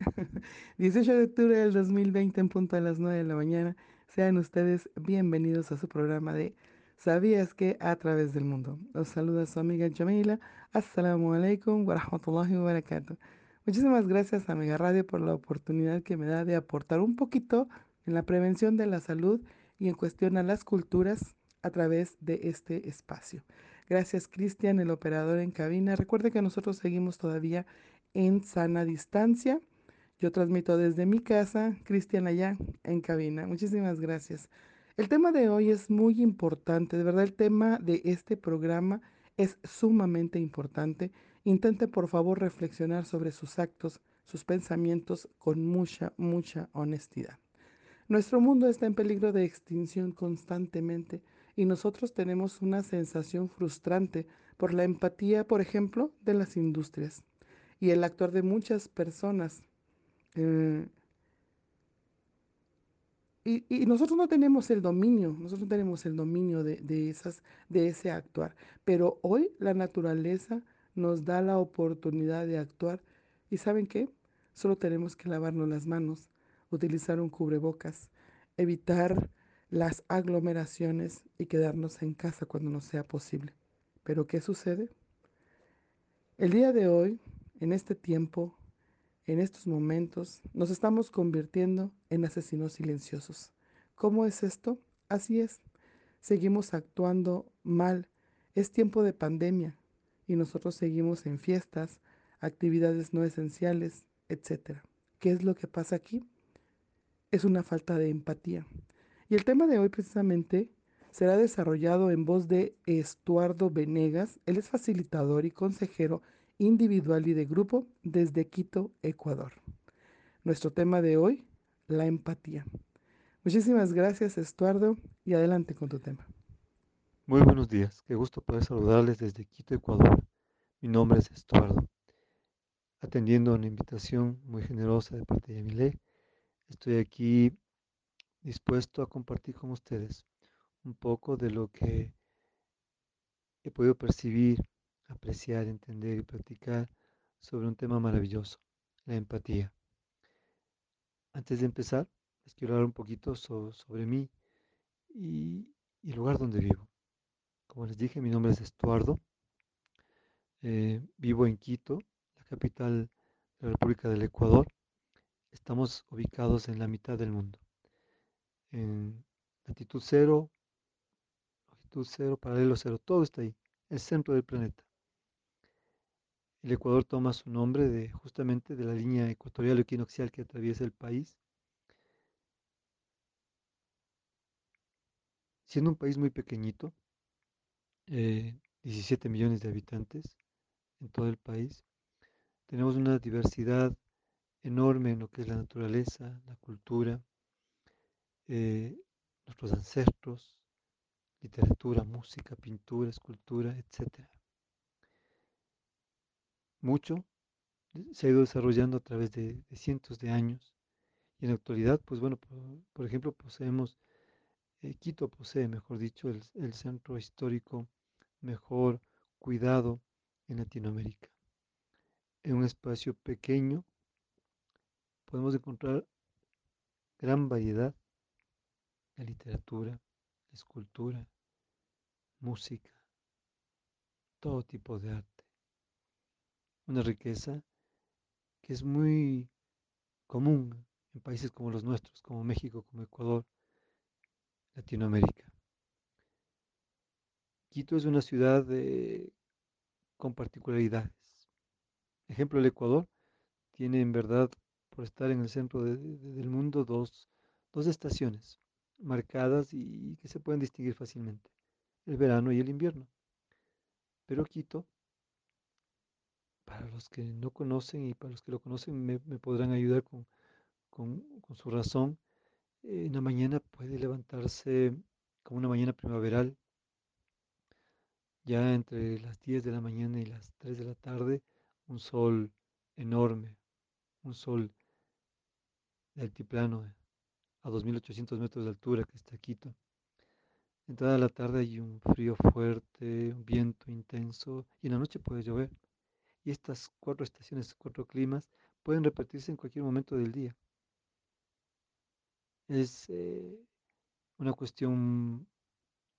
18 de octubre del 2020 en punto a las 9 de la mañana. Sean ustedes bienvenidos a su programa de ¿Sabías que? a través del mundo? Los saluda su amiga Jamila. Assalamu alaikum wa rahmatullahi. Muchísimas gracias, amiga Radio, por la oportunidad que me da de aportar un poquito en la prevención de la salud y en cuestión a las culturas a través de este espacio. Gracias, Cristian, el operador en cabina. Recuerde que nosotros seguimos todavía en sana distancia. Yo transmito desde mi casa, Cristian allá en cabina. Muchísimas gracias. El tema de hoy es muy importante, de verdad el tema de este programa es sumamente importante. Intente por favor reflexionar sobre sus actos, sus pensamientos con mucha, mucha honestidad. Nuestro mundo está en peligro de extinción constantemente y nosotros tenemos una sensación frustrante por la empatía, por ejemplo, de las industrias y el actuar de muchas personas. Eh, y, y, nosotros no tenemos el dominio, nosotros no tenemos el dominio de, de, esas, de ese actuar, pero hoy la naturaleza nos da la oportunidad de actuar y ¿saben qué? Solo tenemos que lavarnos las manos, utilizar un cubrebocas, evitar las aglomeraciones y quedarnos en casa cuando no sea posible. Pero ¿qué sucede? El día de hoy, en este tiempo, en estos momentos, nos estamos convirtiendo en asesinos silenciosos. ¿Cómo es esto? Así es. Seguimos actuando mal. Es tiempo de pandemia y nosotros seguimos en fiestas, actividades no esenciales, etc. ¿Qué es lo que pasa aquí? Es una falta de empatía. Y el tema de hoy precisamente será desarrollado en voz de Estuardo Venegas. Él es facilitador y consejero individual y de grupo desde Quito, Ecuador. Nuestro tema de hoy, la empatía. Muchísimas gracias, Estuardo, y adelante con tu tema. Muy buenos días, qué gusto poder saludarles desde Quito, Ecuador. Mi nombre es Estuardo. Atendiendo a una invitación muy generosa de parte de Yamile, estoy aquí dispuesto a compartir con ustedes un poco de lo que he podido percibir apreciar, entender y practicar sobre un tema maravilloso, la empatía. Antes de empezar, les quiero hablar un poquito sobre mí y, el lugar donde vivo. Como les dije, mi nombre es Estuardo. Eh, vivo en Quito, la capital de la República del Ecuador. Estamos ubicados en la mitad del mundo. En latitud cero, longitud cero, paralelo cero, todo está ahí, el centro del planeta. El Ecuador toma su nombre de justamente de la línea ecuatorial equinoccial que atraviesa el país. Siendo un país muy pequeñito, 17 eh, millones de habitantes en todo el país, tenemos una diversidad enorme en lo que es la naturaleza, la cultura, eh, nuestros ancestros, literatura, música, pintura, escultura, etc mucho se ha ido desarrollando a través de, cientos de años. Y en la actualidad, pues bueno, por, ejemplo, poseemos, eh, Quito posee, mejor dicho, el, el centro histórico mejor cuidado en Latinoamérica. En un espacio pequeño podemos encontrar gran variedad de literatura, escultura, música, todo tipo de arte una riqueza que es muy común en países como los nuestros, como México, como Ecuador, Latinoamérica. Quito es una ciudad con particularidades. Ejemplo, el Ecuador tiene en verdad, por estar en el centro del mundo, dos, dos estaciones marcadas y que se pueden distinguir fácilmente, el verano y el invierno. Pero Quito para los que no conocen y para los que lo conocen me, podrán ayudar con, su razón. en la mañana puede levantarse como una mañana primaveral, ya entre las 10 de la mañana y las 3 de la tarde, un sol enorme, un sol de altiplano a 2.800 metros de altura que está Quito. Entrada la tarde hay un frío fuerte, un viento intenso y en la noche puede llover. Y estas cuatro estaciones, cuatro climas, pueden repetirse en cualquier momento del día. Es eh, una cuestión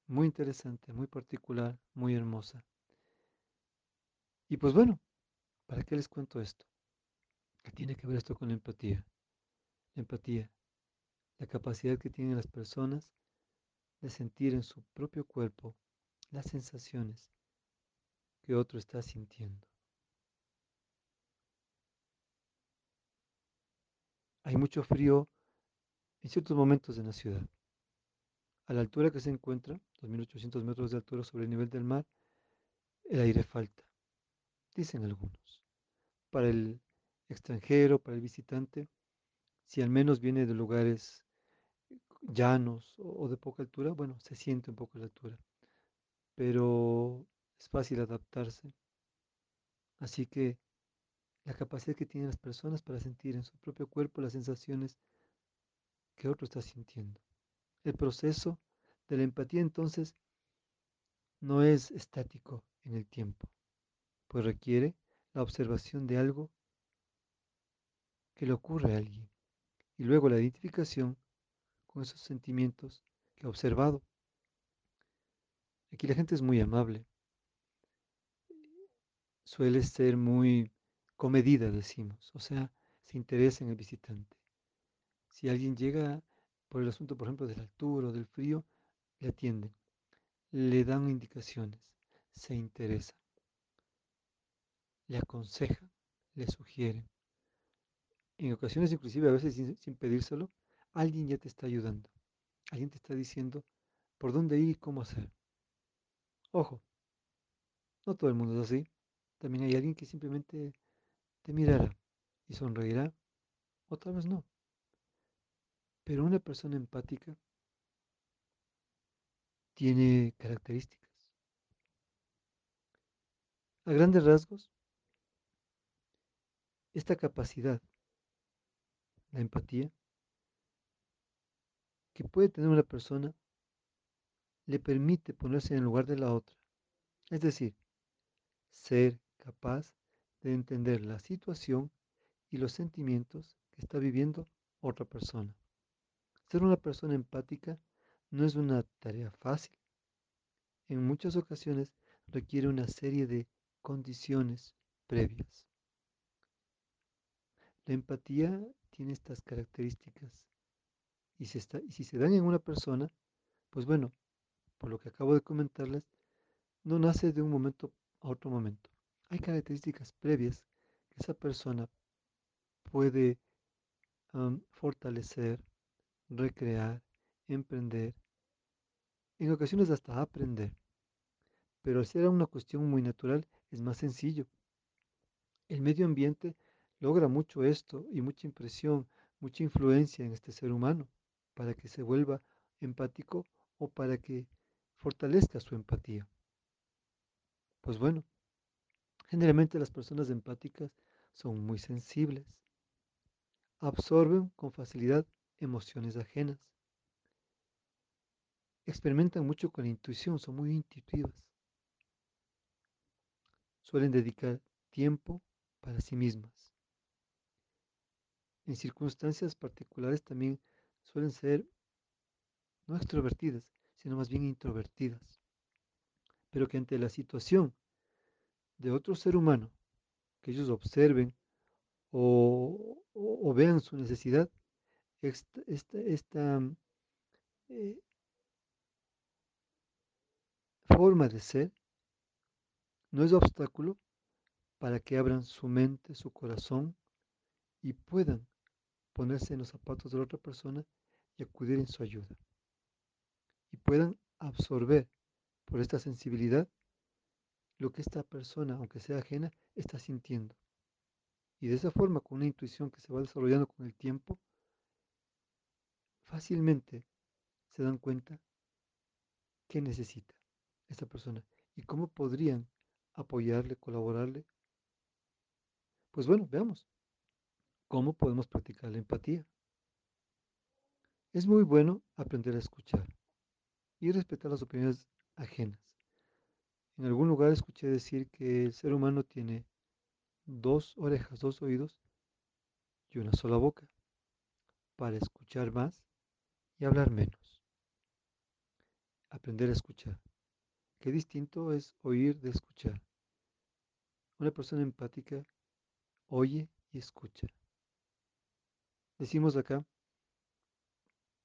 muy interesante, muy particular, muy hermosa. Y pues bueno, ¿para qué les cuento esto? ¿Qué tiene que ver esto con la empatía? Empatía, la capacidad que tienen las personas de sentir en su propio cuerpo las sensaciones que otro está sintiendo. Hay mucho frío en ciertos momentos en la ciudad. A la altura que se encuentra, 2.800 metros de altura sobre el nivel del mar, el aire falta, dicen algunos. Para el extranjero, para el visitante, si al menos viene de lugares llanos o de poca altura, bueno, se siente un poco la altura, pero es fácil adaptarse. Así que la capacidad que tienen las personas para sentir en su propio cuerpo las sensaciones que otro está sintiendo. El proceso de la empatía entonces no es estático en el tiempo, pues requiere la observación de algo que le ocurre a alguien y luego la identificación con esos sentimientos que ha observado. Aquí la gente es muy amable, suele ser muy comedida, decimos, o sea, se interesa en el visitante. Si alguien llega por el asunto, por ejemplo, de la altura o del frío, le atienden, le dan indicaciones, se interesan, le aconsejan, le sugieren. En ocasiones, inclusive a veces sin, sin pedírselo, alguien ya te está ayudando. Alguien te está diciendo por dónde ir y cómo hacer. Ojo, no todo el mundo es así. También hay alguien que simplemente te mirará y sonreirá, o tal vez no. Pero una persona empática tiene características. A grandes rasgos, esta capacidad, la empatía, que puede tener una persona, le permite ponerse en el lugar de la otra. Es decir, ser capaz de entender la situación y los sentimientos que está viviendo otra persona. Ser una persona empática no es una tarea fácil. En muchas ocasiones requiere una serie de condiciones previas. La empatía tiene estas características y, si se dan en una persona, pues bueno, por lo que acabo de comentarles, no nace de un momento a otro momento. Hay características previas que esa persona puede fortalecer, recrear, emprender, en ocasiones hasta aprender. Pero al ser una cuestión muy natural, es más sencillo. El medio ambiente logra mucho esto y mucha impresión, mucha influencia en este ser humano para que se vuelva empático o para que fortalezca su empatía. Pues bueno, generalmente las personas empáticas son muy sensibles, absorben con facilidad emociones ajenas, experimentan mucho con la intuición, son muy intuitivas, suelen dedicar tiempo para sí mismas. En circunstancias particulares también suelen ser no extrovertidas, sino más bien introvertidas, pero que ante la situación de otro ser humano, que ellos observen o, vean su necesidad, esta, esta, eh, forma de ser no es obstáculo para que abran su mente, su corazón y puedan ponerse en los zapatos de la otra persona y acudir en su ayuda. Y puedan absorber por esta sensibilidad lo que esta persona, aunque sea ajena, está sintiendo. Y de esa forma, con una intuición que se va desarrollando con el tiempo, fácilmente se dan cuenta qué necesita esta persona y cómo podrían apoyarle, colaborarle. Pues bueno, veamos cómo podemos practicar la empatía. Es muy bueno aprender a escuchar y respetar las opiniones ajenas. En algún lugar escuché decir que el ser humano tiene dos orejas, dos oídos y una sola boca para escuchar más y hablar menos. Aprender a escuchar. Qué distinto es oír de escuchar. Una persona empática oye y escucha. Decimos acá,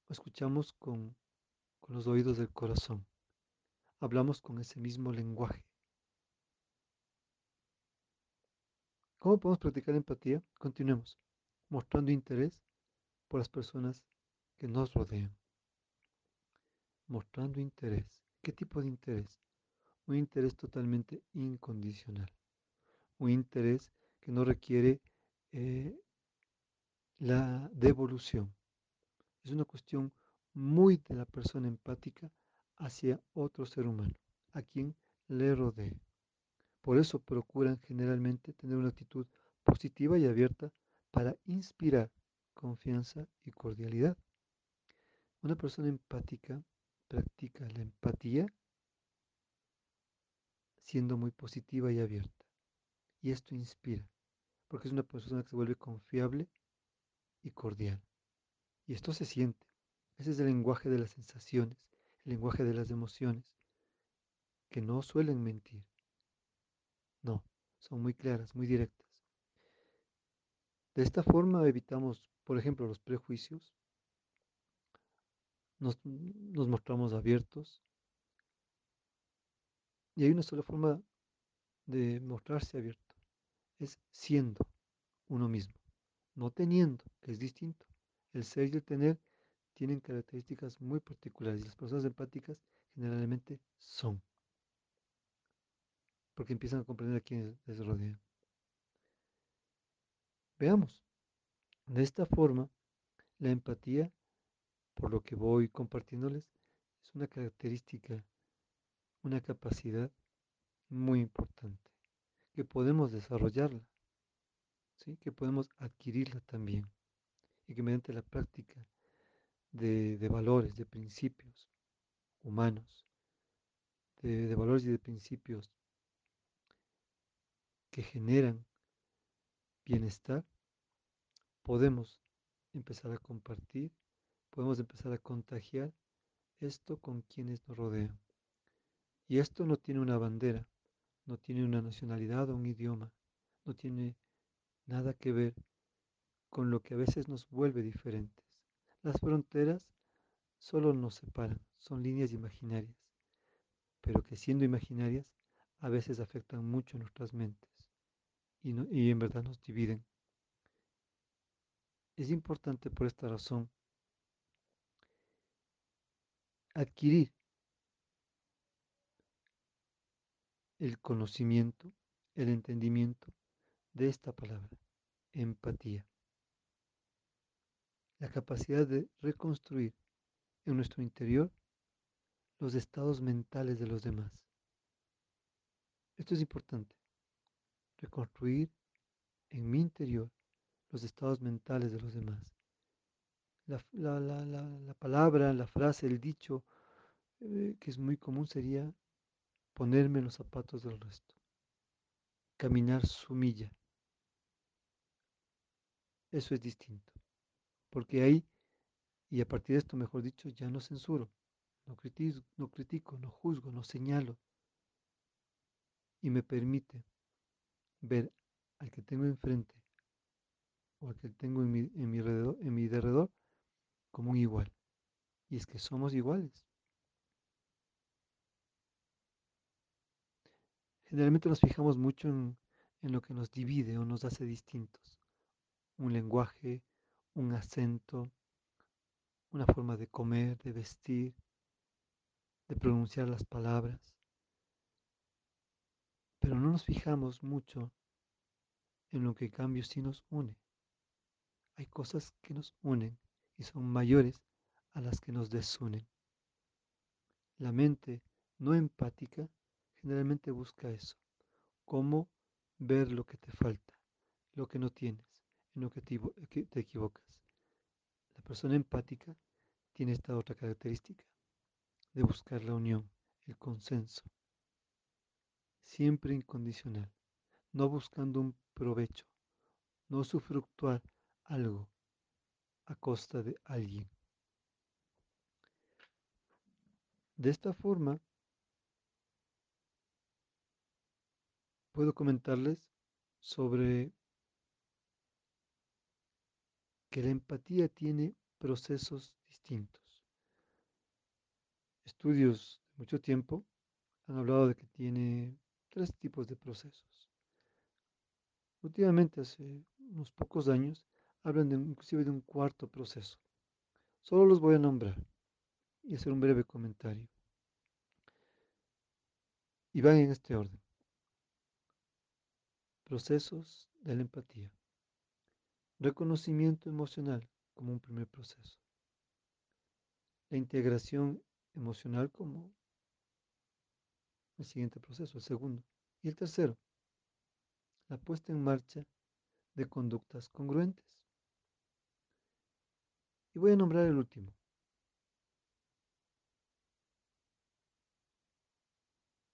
escuchamos con, con los oídos del corazón. Hablamos con ese mismo lenguaje. ¿Cómo podemos practicar empatía? Continuemos, mostrando interés por las personas que nos rodean. Mostrando interés. ¿Qué tipo de interés? Un interés totalmente incondicional. Un interés que no requiere eh, la devolución. Es una cuestión muy de la persona empática hacia otro ser humano, a quien le rodee. Por eso procuran generalmente tener una actitud positiva y abierta para inspirar confianza y cordialidad. Una persona empática practica la empatía siendo muy positiva y abierta. Y esto inspira, porque es una persona que se vuelve confiable y cordial. Y esto se siente. Ese es el lenguaje de las sensaciones, el lenguaje de las emociones, que no suelen mentir. No, son muy claras, muy directas. De esta forma evitamos, por ejemplo, los prejuicios, nos, mostramos abiertos y hay una sola forma de mostrarse abierto, es siendo uno mismo, no teniendo, que es distinto. El ser y el tener tienen características muy particulares y las personas empáticas generalmente son porque empiezan a comprender a quienes les rodean. Veamos, de esta forma, la empatía, por lo que voy compartiéndoles, es una característica, una capacidad muy importante, que podemos desarrollarla, ¿sí? que podemos adquirirla también, y que mediante la práctica de, valores, de principios humanos, de, de valores y de principios que generan bienestar, podemos empezar a compartir, podemos empezar a contagiar esto con quienes nos rodean. Y esto no tiene una bandera, no tiene una nacionalidad o un idioma, no tiene nada que ver con lo que a veces nos vuelve diferentes. Las fronteras solo nos separan, son líneas imaginarias, pero que siendo imaginarias a veces afectan mucho nuestras mentes y, en verdad nos dividen. Es importante por esta razón adquirir el conocimiento, el entendimiento de esta palabra, empatía. La capacidad de reconstruir en nuestro interior los estados mentales de los demás. Esto es importante reconstruir en mi interior los estados mentales de los demás. La, palabra, la frase, el dicho eh, que es muy común sería ponerme en los zapatos del resto, caminar su milla. Eso es distinto, porque ahí, y a partir de esto, mejor dicho, ya no censuro, no critico, no, critico, no juzgo, no señalo, y me permite ver al que tengo enfrente o al que tengo en mi, en mi, alrededor, en mi derredor como un igual. Y es que somos iguales. Generalmente nos fijamos mucho en, en lo que nos divide o nos hace distintos. Un lenguaje, un acento, una forma de comer, de vestir, de pronunciar las palabras pero no nos fijamos mucho en lo que en cambio sí nos une. Hay cosas que nos unen y son mayores a las que nos desunen. La mente no empática generalmente busca eso, cómo ver lo que te falta, lo que no tienes, en lo que te equivocas. La persona empática tiene esta otra característica de buscar la unión, el consenso, siempre incondicional, no buscando un provecho, no sufructuar algo a costa de alguien. De esta forma, puedo comentarles sobre que la empatía tiene procesos distintos. Estudios de mucho tiempo han hablado de que tiene tres tipos de procesos. Últimamente, hace unos pocos años, hablan de, inclusive de un cuarto proceso. Solo los voy a nombrar y hacer un breve comentario. Y van en este orden. Procesos de la empatía. Reconocimiento emocional como un primer proceso. La integración emocional como el siguiente proceso, el segundo. Y el tercero, la puesta en marcha de conductas congruentes. Y voy a nombrar el último.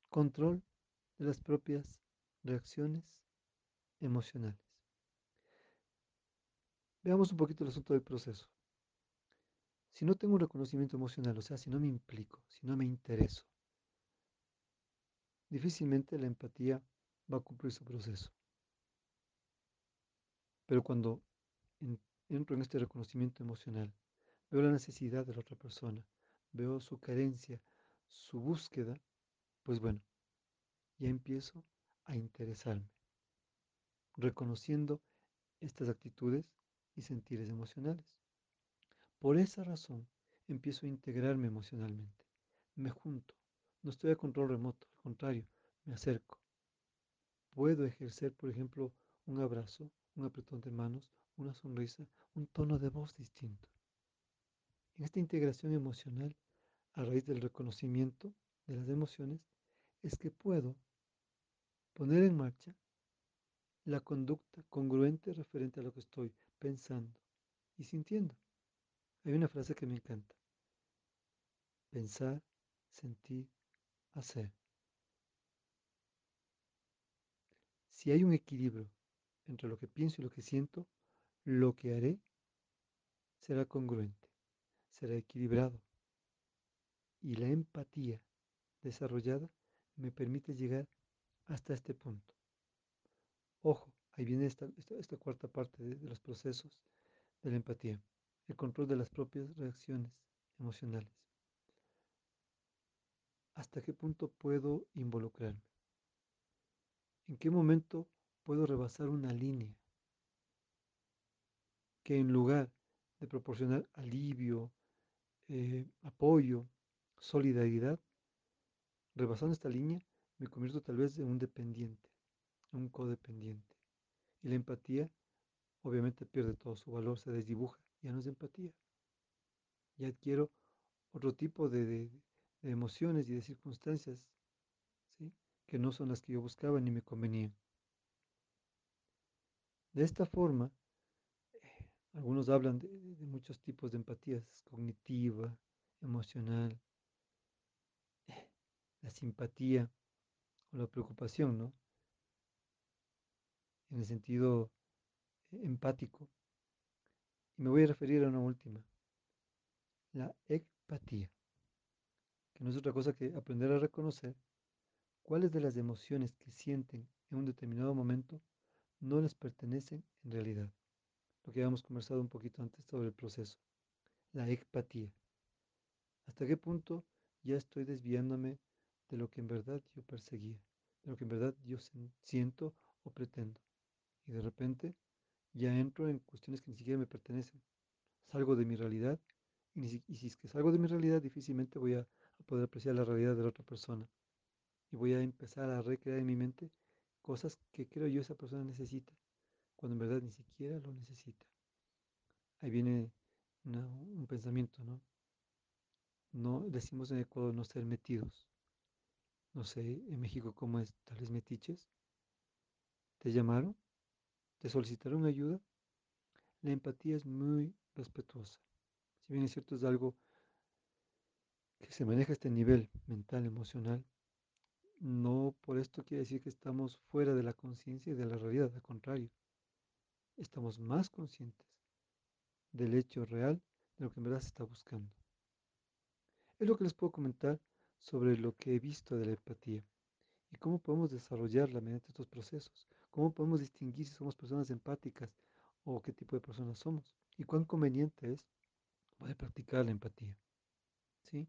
Control de las propias reacciones emocionales. Veamos un poquito el asunto del proceso. Si no tengo un reconocimiento emocional, o sea, si no me implico, si no me intereso, difícilmente la empatía va a cumplir su proceso. Pero cuando entro en este reconocimiento emocional, veo la necesidad de la otra persona, veo su carencia, su búsqueda, pues bueno, ya empiezo a interesarme, reconociendo estas actitudes y sentires emocionales. Por esa razón, empiezo a integrarme emocionalmente, me junto, no estoy a control remoto, al contrario, me acerco. Puedo ejercer, por ejemplo, un abrazo, un apretón de manos, una sonrisa, un tono de voz distinto. En esta integración emocional, a raíz del reconocimiento de las emociones, es que puedo poner en marcha la conducta congruente referente a lo que estoy pensando y sintiendo. Hay una frase que me encanta. Pensar, sentir, hacer. Si hay un equilibrio entre lo que pienso y lo que siento, lo que haré será congruente, será equilibrado. Y la empatía desarrollada me permite llegar hasta este punto. Ojo, ahí viene esta, esta, cuarta parte de los procesos de la empatía, el control de las propias reacciones emocionales. ¿Hasta qué punto puedo involucrarme? ¿En qué momento puedo rebasar una línea que en lugar de proporcionar alivio, eh, apoyo, solidaridad, rebasando esta línea, me convierto tal vez en un dependiente, en un codependiente. La empatía obviamente pierde todo su valor, se desdibuja, ya no es empatía. Ya adquiero otro tipo de, emociones y de circunstancias ¿sí? que no son las que yo buscaba ni me convenían. De esta forma, eh, algunos hablan de, muchos tipos de empatías, cognitiva, emocional, eh, la simpatía o la preocupación, ¿no? En el sentido eh, empático. Y me voy a referir a una última, la empatía, que no es otra cosa que aprender a reconocer cuáles de las emociones que sienten en un determinado momento no les pertenecen en realidad. Lo que habíamos conversado un poquito antes sobre el proceso, la empatía. ¿Hasta qué punto ya estoy desviándome de lo que en verdad yo perseguía, de lo que en verdad yo siento o pretendo? Y de repente ya entro en cuestiones que ni siquiera me pertenecen. Salgo de mi realidad y, si es que salgo de mi realidad difícilmente voy a, poder apreciar la realidad de la otra persona. Y voy a empezar a recrear en mi mente cosas que creo yo esa persona necesita, cuando en verdad ni siquiera lo necesita. Ahí viene un pensamiento, ¿no? No decimos en Ecuador no ser metidos. No sé en México cómo es, tal vez metiches. ¿Te llamaron? ¿Te solicitaron ayuda? La empatía es muy respetuosa. Si bien es cierto, es algo que se maneja a este nivel mental, emocional, no por esto quiere decir que estamos fuera de la conciencia y de la realidad, al contrario, estamos más conscientes, del hecho real de lo que en verdad se está buscando. Es lo que les puedo comentar sobre lo que he visto de la empatía y cómo podemos desarrollarla mediante estos procesos, cómo podemos distinguir si somos personas empáticas o qué tipo de personas somos y cuán conveniente es poder practicar la empatía. ¿Sí?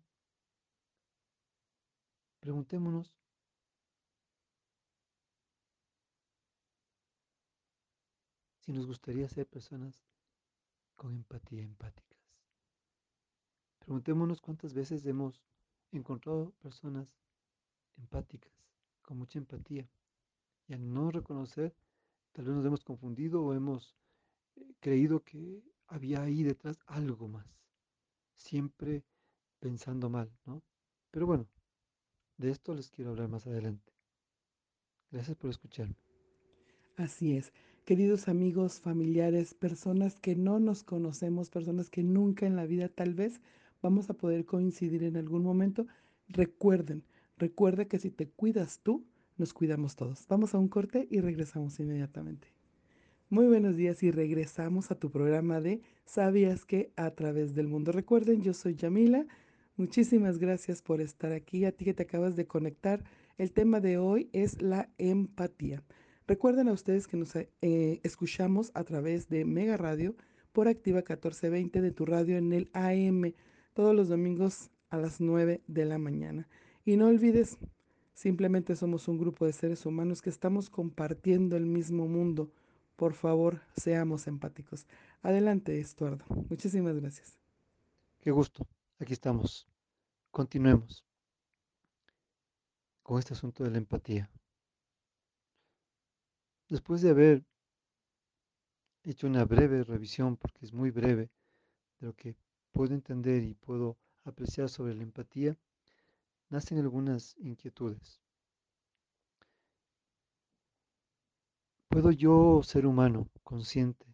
Preguntémonos si nos gustaría ser personas con empatía, empáticas. Preguntémonos cuántas veces hemos encontrado personas empáticas, con mucha empatía, y al no reconocer, tal vez nos hemos confundido o hemos eh, creído que había ahí detrás algo más, siempre pensando mal, ¿no? Pero bueno, de esto les quiero hablar más adelante. Gracias por escucharme. Así es. Queridos amigos, familiares, personas que no nos conocemos, personas que nunca en la vida tal vez vamos a poder coincidir en algún momento, recuerden, recuerda que si te cuidas tú, nos cuidamos todos. Vamos a un corte y regresamos inmediatamente. Muy buenos días y regresamos a tu programa de ¿Sabías que a través del mundo? Recuerden, yo soy Yamila. Muchísimas gracias por estar aquí. A ti que te acabas de conectar, el tema de hoy es la empatía. Recuerden a ustedes que nos eh, escuchamos a través de Mega Radio por Activa 1420 de tu radio en el AM todos los domingos a las 9 de la mañana. Y no olvides, simplemente somos un grupo de seres humanos que estamos compartiendo el mismo mundo por favor, seamos empáticos. Adelante, Estuardo. Muchísimas gracias. Qué gusto. Aquí estamos. Continuemos con este asunto de la empatía. Después de haber hecho una breve revisión, porque es muy breve, de lo que puedo entender y puedo apreciar sobre la empatía, nacen algunas inquietudes. ¿Puedo yo, ser humano, consciente,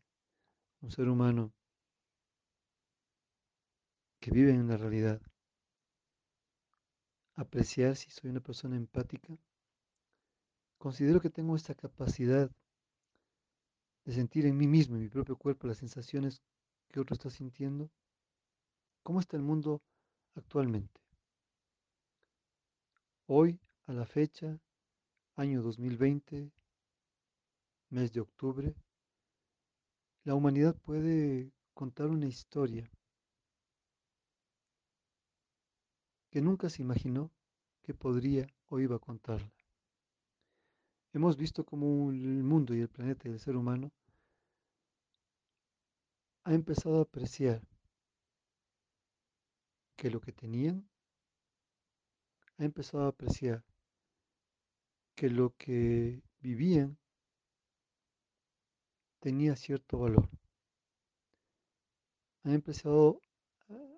un ser humano que vive en la realidad, apreciar si soy una persona empática? Considero que tengo esta capacidad de sentir en mí mismo, en mi propio cuerpo, las sensaciones que otro está sintiendo. ¿Cómo está el mundo actualmente? Hoy, a la fecha, año 2020, mes de octubre, la humanidad puede contar una historia que nunca se imaginó que podría o iba a contarla. Hemos visto cómo el mundo y el planeta y el ser humano ha empezado a apreciar que lo que tenían, ha empezado a apreciar que lo que vivían tenía cierto valor. Han empezado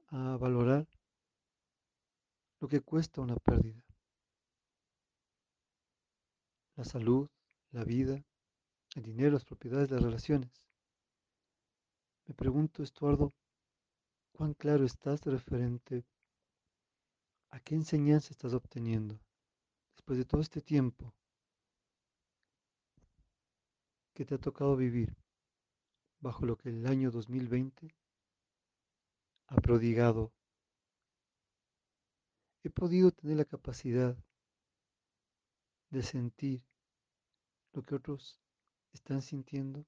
a valorar lo que cuesta una pérdida. La salud, la vida, el dinero, las propiedades, las relaciones. Me pregunto, Estuardo, ¿cuán claro estás referente a qué enseñanza estás obteniendo después de todo este tiempo que te ha tocado vivir bajo lo que el año 2020 ha prodigado. He podido tener la capacidad de sentir lo que otros están sintiendo.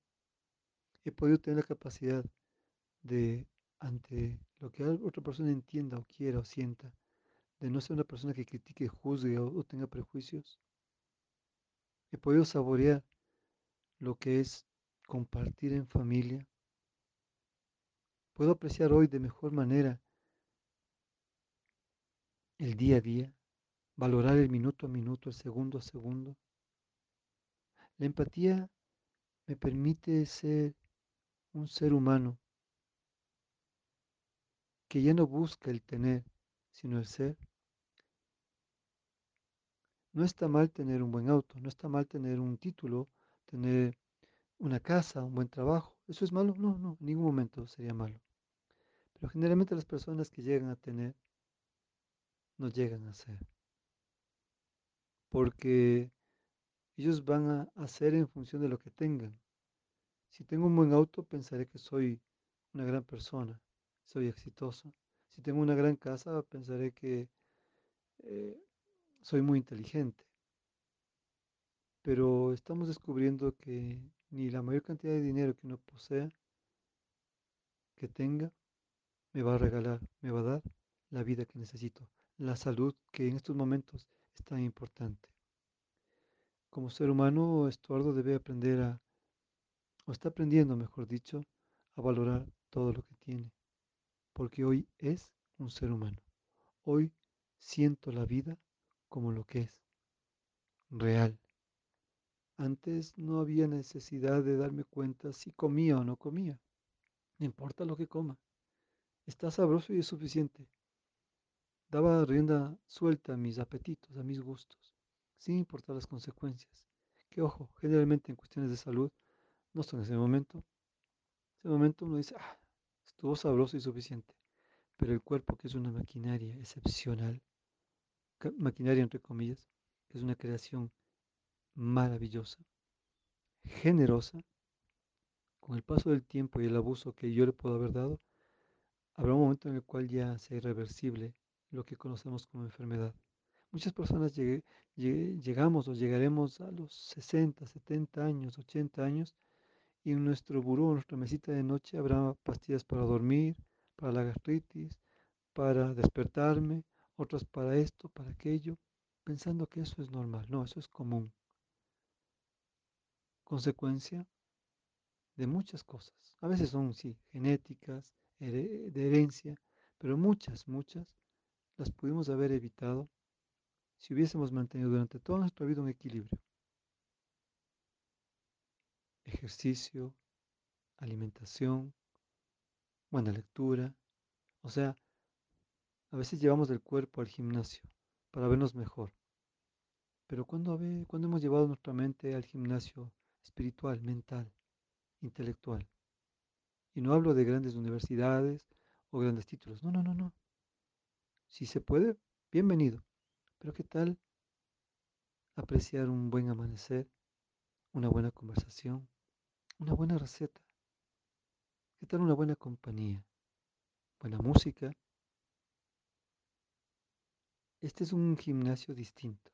He podido tener la capacidad de, ante lo que otra persona entienda o quiera o sienta, de no ser una persona que critique, juzgue o tenga prejuicios. He podido saborear lo que es compartir en familia. Puedo apreciar hoy de mejor manera el día a día, valorar el minuto a minuto, el segundo a segundo. La empatía me permite ser un ser humano que ya no busca el tener, sino el ser. No está mal tener un buen auto, no está mal tener un título, tener una casa, un buen trabajo. ¿Eso es malo? No, no, en ningún momento sería malo. Pero generalmente las personas que llegan a tener no llegan a ser. Porque ellos van a hacer en función de lo que tengan. Si tengo un buen auto, pensaré que soy una gran persona, soy exitoso. Si tengo una gran casa, pensaré que eh, soy muy inteligente. Pero estamos descubriendo que ni la mayor cantidad de dinero que uno posea, que tenga, me va a regalar, me va a dar la vida que necesito, la salud que en estos momentos es tan importante. Como ser humano, Estuardo debe aprender a, o está aprendiendo, mejor dicho, a valorar todo lo que tiene, porque hoy es un ser humano. Hoy siento la vida como lo que es, real. Antes no había necesidad de darme cuenta si comía o no comía. No importa lo que coma. Está sabroso y es suficiente. Daba rienda suelta a mis apetitos, a mis gustos, sin importar las consecuencias. Que ojo, generalmente en cuestiones de salud no son ese momento. En ese momento uno dice, ah, estuvo sabroso y suficiente. Pero el cuerpo, que es una maquinaria excepcional, maquinaria entre comillas, es una creación maravillosa, generosa, con el paso del tiempo y el abuso que yo le puedo haber dado, habrá un momento en el cual ya sea irreversible lo que conocemos como enfermedad. Muchas personas llegamos o llegaremos a los 60, 70 años, 80 años y en nuestro buró, en nuestra mesita de noche habrá pastillas para dormir, para la gastritis, para despertarme, otras para esto, para aquello, pensando que eso es normal. No, eso es común. Consecuencia de muchas cosas. A veces son, sí, genéticas, de herencia, pero muchas, muchas las pudimos haber evitado si hubiésemos mantenido durante toda nuestra vida un equilibrio. Ejercicio, alimentación, buena lectura. O sea, a veces llevamos el cuerpo al gimnasio para vernos mejor. Pero cuando hemos llevado nuestra mente al gimnasio espiritual, mental, intelectual? Y no hablo de grandes universidades o grandes títulos. No, no, no, no. Si se puede, bienvenido. Pero ¿qué tal apreciar un buen amanecer, una buena conversación, una buena receta? ¿Qué tal una buena compañía? Buena música. Este es un gimnasio distinto.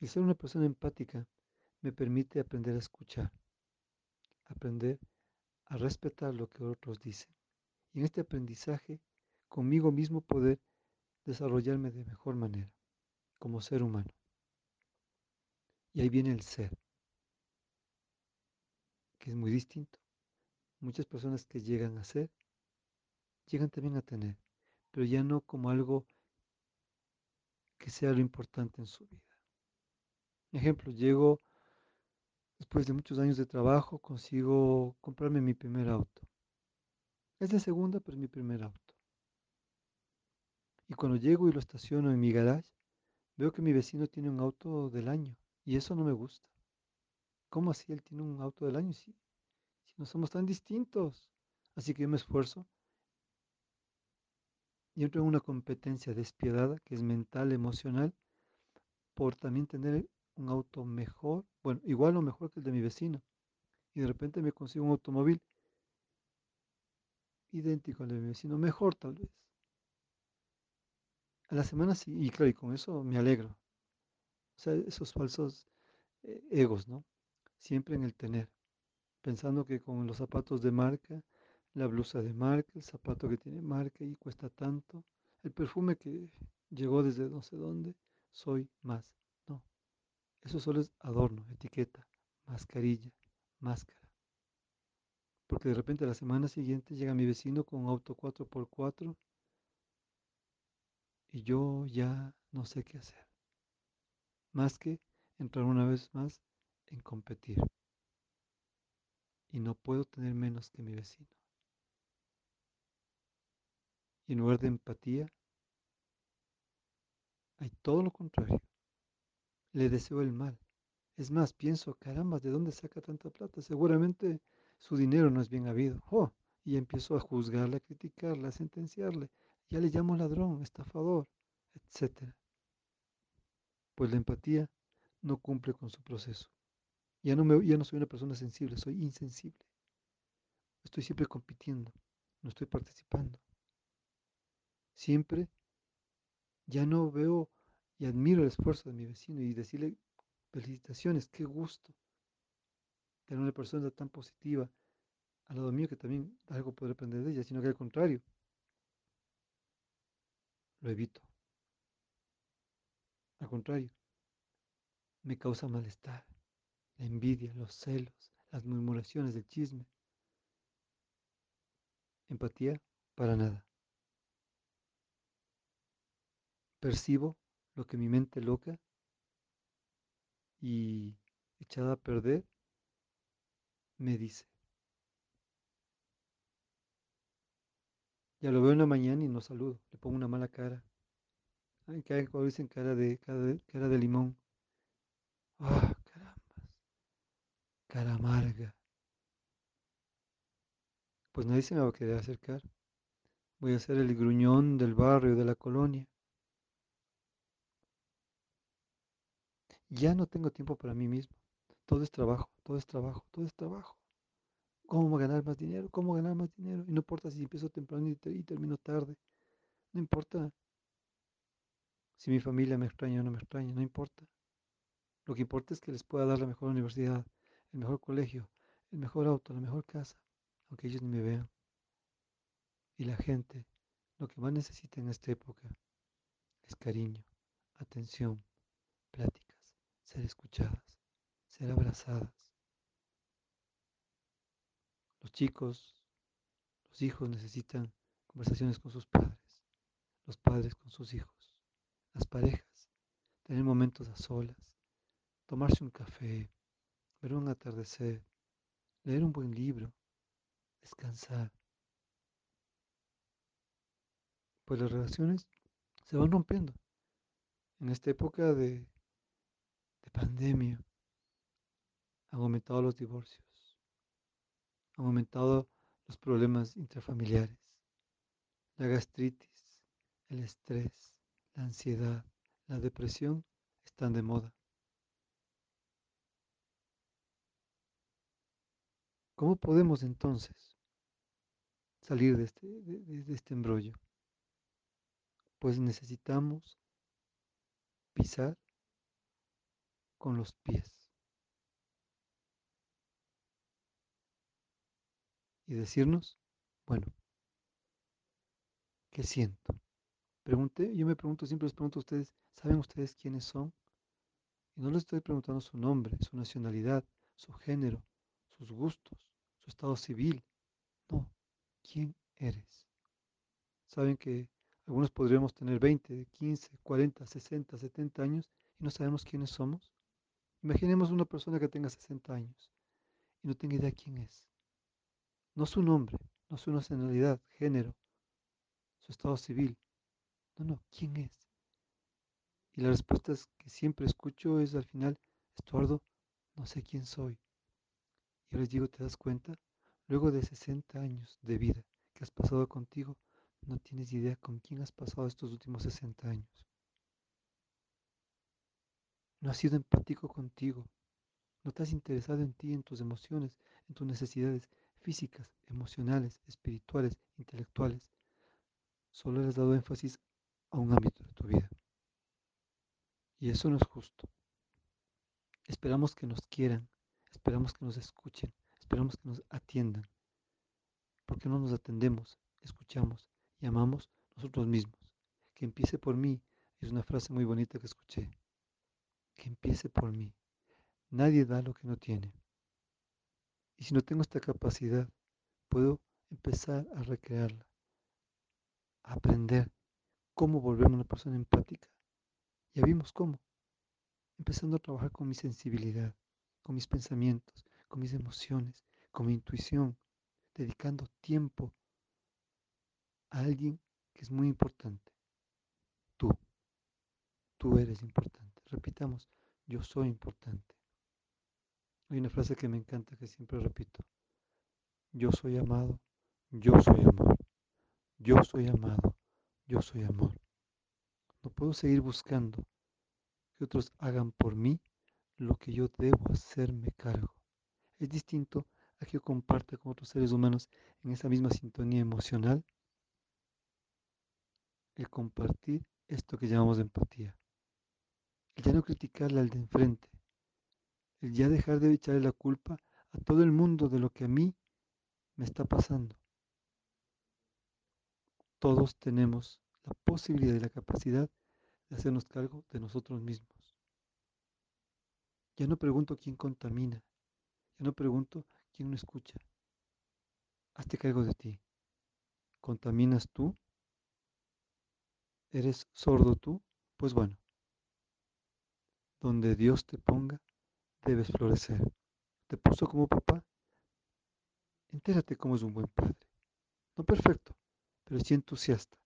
El ser una persona empática me permite aprender a escuchar, aprender a respetar lo que otros dicen. Y en este aprendizaje, conmigo mismo poder desarrollarme de mejor manera, como ser humano. Y ahí viene el ser, que es muy distinto. Muchas personas que llegan a ser, llegan también a tener, pero ya no como algo que sea lo importante en su vida. Ejemplo, llego después de muchos años de trabajo, consigo comprarme mi primer auto. Es de segunda, pero es mi primer auto. Y cuando llego y lo estaciono en mi garage, veo que mi vecino tiene un auto del año y eso no me gusta. ¿Cómo así él tiene un auto del año si, si no somos tan distintos? Así que yo me esfuerzo y entro en una competencia despiadada que es mental, emocional, por también tener un auto mejor, bueno, igual o mejor que el de mi vecino. Y de repente me consigo un automóvil idéntico al de mi vecino, mejor tal vez. A la semana sí, y claro, y con eso me alegro. O sea, esos falsos eh, egos, ¿no? Siempre en el tener, pensando que con los zapatos de marca, la blusa de marca, el zapato que tiene marca y cuesta tanto, el perfume que llegó desde no sé dónde, soy más. No, eso solo es adorno, etiqueta, mascarilla, máscara. Porque de repente la semana siguiente llega mi vecino con un auto 4x4 y yo ya no sé qué hacer. Más que entrar una vez más en competir. Y no puedo tener menos que mi vecino. Y en lugar de empatía, hay todo lo contrario. Le deseo el mal. Es más, pienso, caramba, ¿de dónde saca tanta plata? Seguramente su dinero no es bien habido. Oh, y empiezo a juzgarle, a criticarle, a sentenciarle. Ya le llamo ladrón, estafador, etc. Pues la empatía no cumple con su proceso. Ya no, ya no soy una persona sensible, soy insensible. Estoy siempre compitiendo, no estoy participando. Siempre ya no veo y admiro el esfuerzo de mi vecino y decirle felicitaciones, qué gusto tener una persona tan positiva al lado mío que también algo podré aprender de ella, sino que al contrario, lo evito. Al contrario, me causa malestar, la envidia, los celos, las murmuraciones, el chisme. Empatía, para nada. Percibo lo que mi mente loca y echada a perder me dice. Ya lo veo en la mañana y no saludo, le pongo una mala cara. Ay, que como dicen cara de, cara de, cara de limón. Ah, carambas. Cara amarga. Pues nadie se me va a querer acercar. Voy a ser el gruñón del barrio, de la colonia. Ya no tengo tiempo para mí mismo. Todo es trabajo, todo es trabajo, todo es trabajo. ¿Cómo ganar más dinero? ¿Cómo ganar más dinero? Y no importa si empiezo temprano y, termino tarde. No importa si mi familia me extraña o no me extraña. No importa. Lo que importa es que les pueda dar la mejor universidad, el mejor colegio, el mejor auto, la mejor casa, aunque ellos ni me vean. Y la gente, lo que más necesita en esta época es cariño, atención, pláticas, ser escuchadas, ser abrazadas. Los chicos, los hijos necesitan conversaciones con sus padres, los padres con sus hijos, las parejas, tener momentos a solas, tomarse un café, ver un atardecer, leer un buen libro, descansar. Pues las relaciones se van rompiendo. En esta época de, de pandemia han aumentado los divorcios han aumentado los problemas intrafamiliares, la gastritis, el estrés, la ansiedad, la depresión están de moda. ¿Cómo podemos entonces salir de este, de, este embrollo? Pues necesitamos pisar con los pies. y decirnos, bueno, ¿qué siento? Pregunté, yo me pregunto, siempre les pregunto a ustedes, ¿saben ustedes quiénes son? Y no les estoy preguntando su nombre, su nacionalidad, su género, sus gustos, su estado civil. No, ¿quién eres? Saben que algunos podríamos tener 20, 15, 40, 60, 70 años y no sabemos quiénes somos. Imaginemos una persona que tenga 60 años y no tenga idea quién es. No su nombre, no su nacionalidad, género, su estado civil. No, no, ¿quién es? Y las respuestas que siempre escucho es al final, Estuardo, no sé quién soy. Y yo les digo, ¿te das cuenta? Luego de 60 años de vida que has pasado contigo, no tienes idea con quién has pasado estos últimos 60 años. No has sido empático contigo. No te has interesado en ti, en tus emociones, en tus necesidades físicas, emocionales, espirituales, intelectuales. Solo le has dado énfasis a un ámbito de tu vida. Y eso no es justo. Esperamos que nos quieran, esperamos que nos escuchen, esperamos que nos atiendan. ¿Por qué no nos atendemos, escuchamos y amamos nosotros mismos? Que empiece por mí es una frase muy bonita que escuché. Que empiece por mí. Nadie da lo que no tiene. Y si no tengo esta capacidad, puedo empezar a recrearla, a aprender cómo volverme una persona empática. Ya vimos cómo. Empezando a trabajar con mi sensibilidad, con mis pensamientos, con mis emociones, con mi intuición, dedicando tiempo a alguien que es muy importante. Tú. Tú eres importante. Repitamos, yo soy importante. Hay una frase que me encanta que siempre repito. Yo soy amado, yo soy amor. Yo soy amado, yo soy amor. No puedo seguir buscando que otros hagan por mí lo que yo debo hacerme cargo. Es distinto a que yo comparta con otros seres humanos en esa misma sintonía emocional, el compartir esto que llamamos empatía. El ya no criticarle al de enfrente, el ya dejar de echarle la culpa a todo el mundo de lo que a mí me está pasando. Todos tenemos la posibilidad y la capacidad de hacernos cargo de nosotros mismos. Ya no pregunto quién contamina, ya no pregunto quién no escucha. Hazte cargo de ti. ¿Contaminas tú? ¿Eres sordo tú? Pues bueno, donde Dios te ponga, debes florecer. ¿Te puso como papá? Entérate cómo es un buen padre. No perfecto, pero sí entusiasta,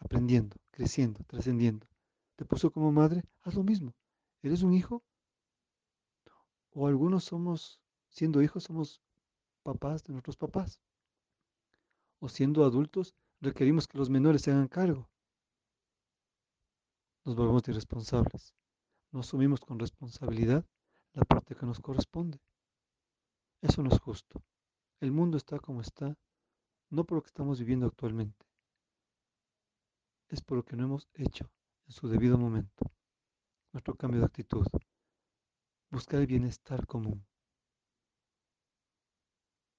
aprendiendo, creciendo, trascendiendo. ¿Te puso como madre? Haz lo mismo. ¿Eres un hijo? O algunos somos, siendo hijos, somos papás de nuestros papás. O siendo adultos, requerimos que los menores se hagan cargo. Nos volvemos irresponsables. No asumimos con responsabilidad la parte que nos corresponde. Eso no es justo. El mundo está como está, no por lo que estamos viviendo actualmente, es por lo que no hemos hecho en su debido momento. Nuestro cambio de actitud. Buscar el bienestar común.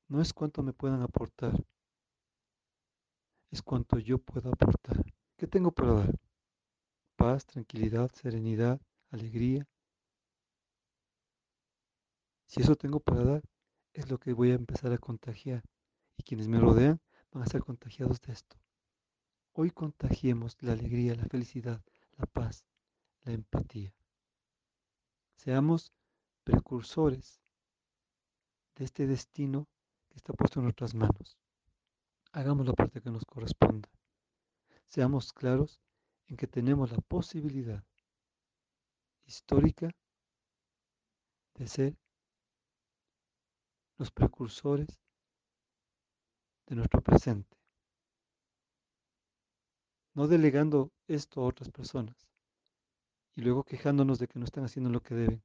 No es cuánto me puedan aportar, es cuánto yo puedo aportar. ¿Qué tengo para dar? Paz, tranquilidad, serenidad, alegría. Si eso tengo para dar, es lo que voy a empezar a contagiar. Y quienes me rodean van a ser contagiados de esto. Hoy contagiemos la alegría, la felicidad, la paz, la empatía. Seamos precursores de este destino que está puesto en nuestras manos. Hagamos la parte que nos corresponda. Seamos claros en que tenemos la posibilidad histórica de ser los precursores de nuestro presente. No delegando esto a otras personas y luego quejándonos de que no están haciendo lo que deben.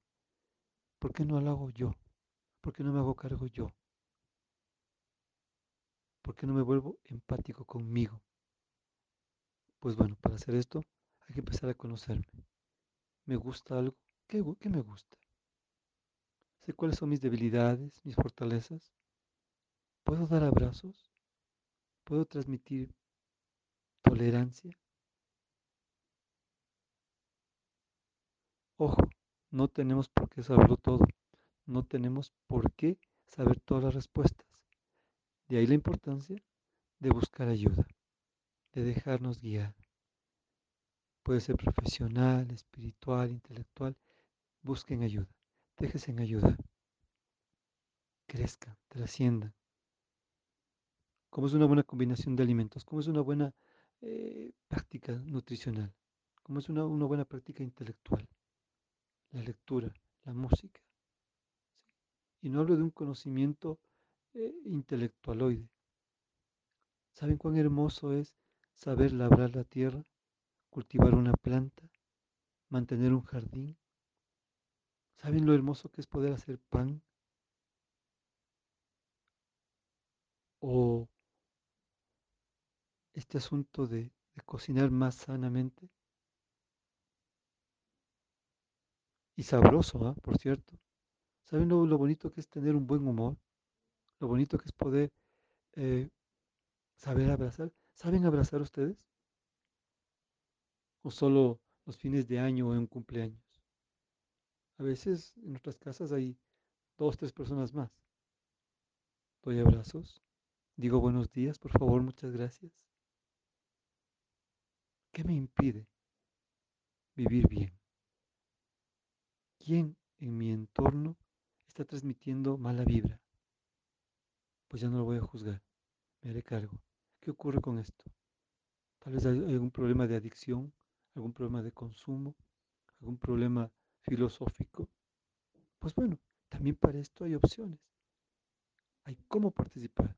¿Por qué no lo hago yo? ¿Por qué no me hago cargo yo? ¿Por qué no me vuelvo empático conmigo? Pues bueno, para hacer esto hay que empezar a conocerme. ¿Me gusta algo? ¿Qué, me gusta? Sé cuáles son mis debilidades, mis fortalezas. ¿Puedo dar abrazos? ¿Puedo transmitir tolerancia? Ojo, no tenemos por qué saberlo todo. No tenemos por qué saber todas las respuestas. De ahí la importancia de buscar ayuda de dejarnos guiar. Puede ser profesional, espiritual, intelectual. Busquen ayuda. Déjense en ayuda. Crezcan, trasciendan. ¿Cómo es una buena combinación de alimentos? ¿Cómo es una buena eh, práctica nutricional? ¿Cómo es una, buena práctica intelectual? La lectura, la música. Y no hablo de un conocimiento eh, intelectualoide. ¿Saben cuán hermoso es saber labrar la tierra, cultivar una planta, mantener un jardín. ¿Saben lo hermoso que es poder hacer pan? O este asunto de, cocinar más sanamente. Y sabroso, ¿ah? por cierto. ¿Saben lo, bonito que es tener un buen humor? Lo bonito que es poder eh, saber abrazar. ¿Saben abrazar ustedes? ¿O solo los fines de año o en cumpleaños? A veces en nuestras casas hay dos, tres personas más. Doy abrazos, digo buenos días, por favor, muchas gracias. ¿Qué me impide vivir bien? ¿Quién en mi entorno está transmitiendo mala vibra? Pues ya no lo voy a juzgar, me haré cargo. ¿Qué ocurre con esto? Tal vez hay algún problema de adicción, algún problema de consumo, algún problema filosófico. Pues bueno, también para esto hay opciones. Hay cómo participar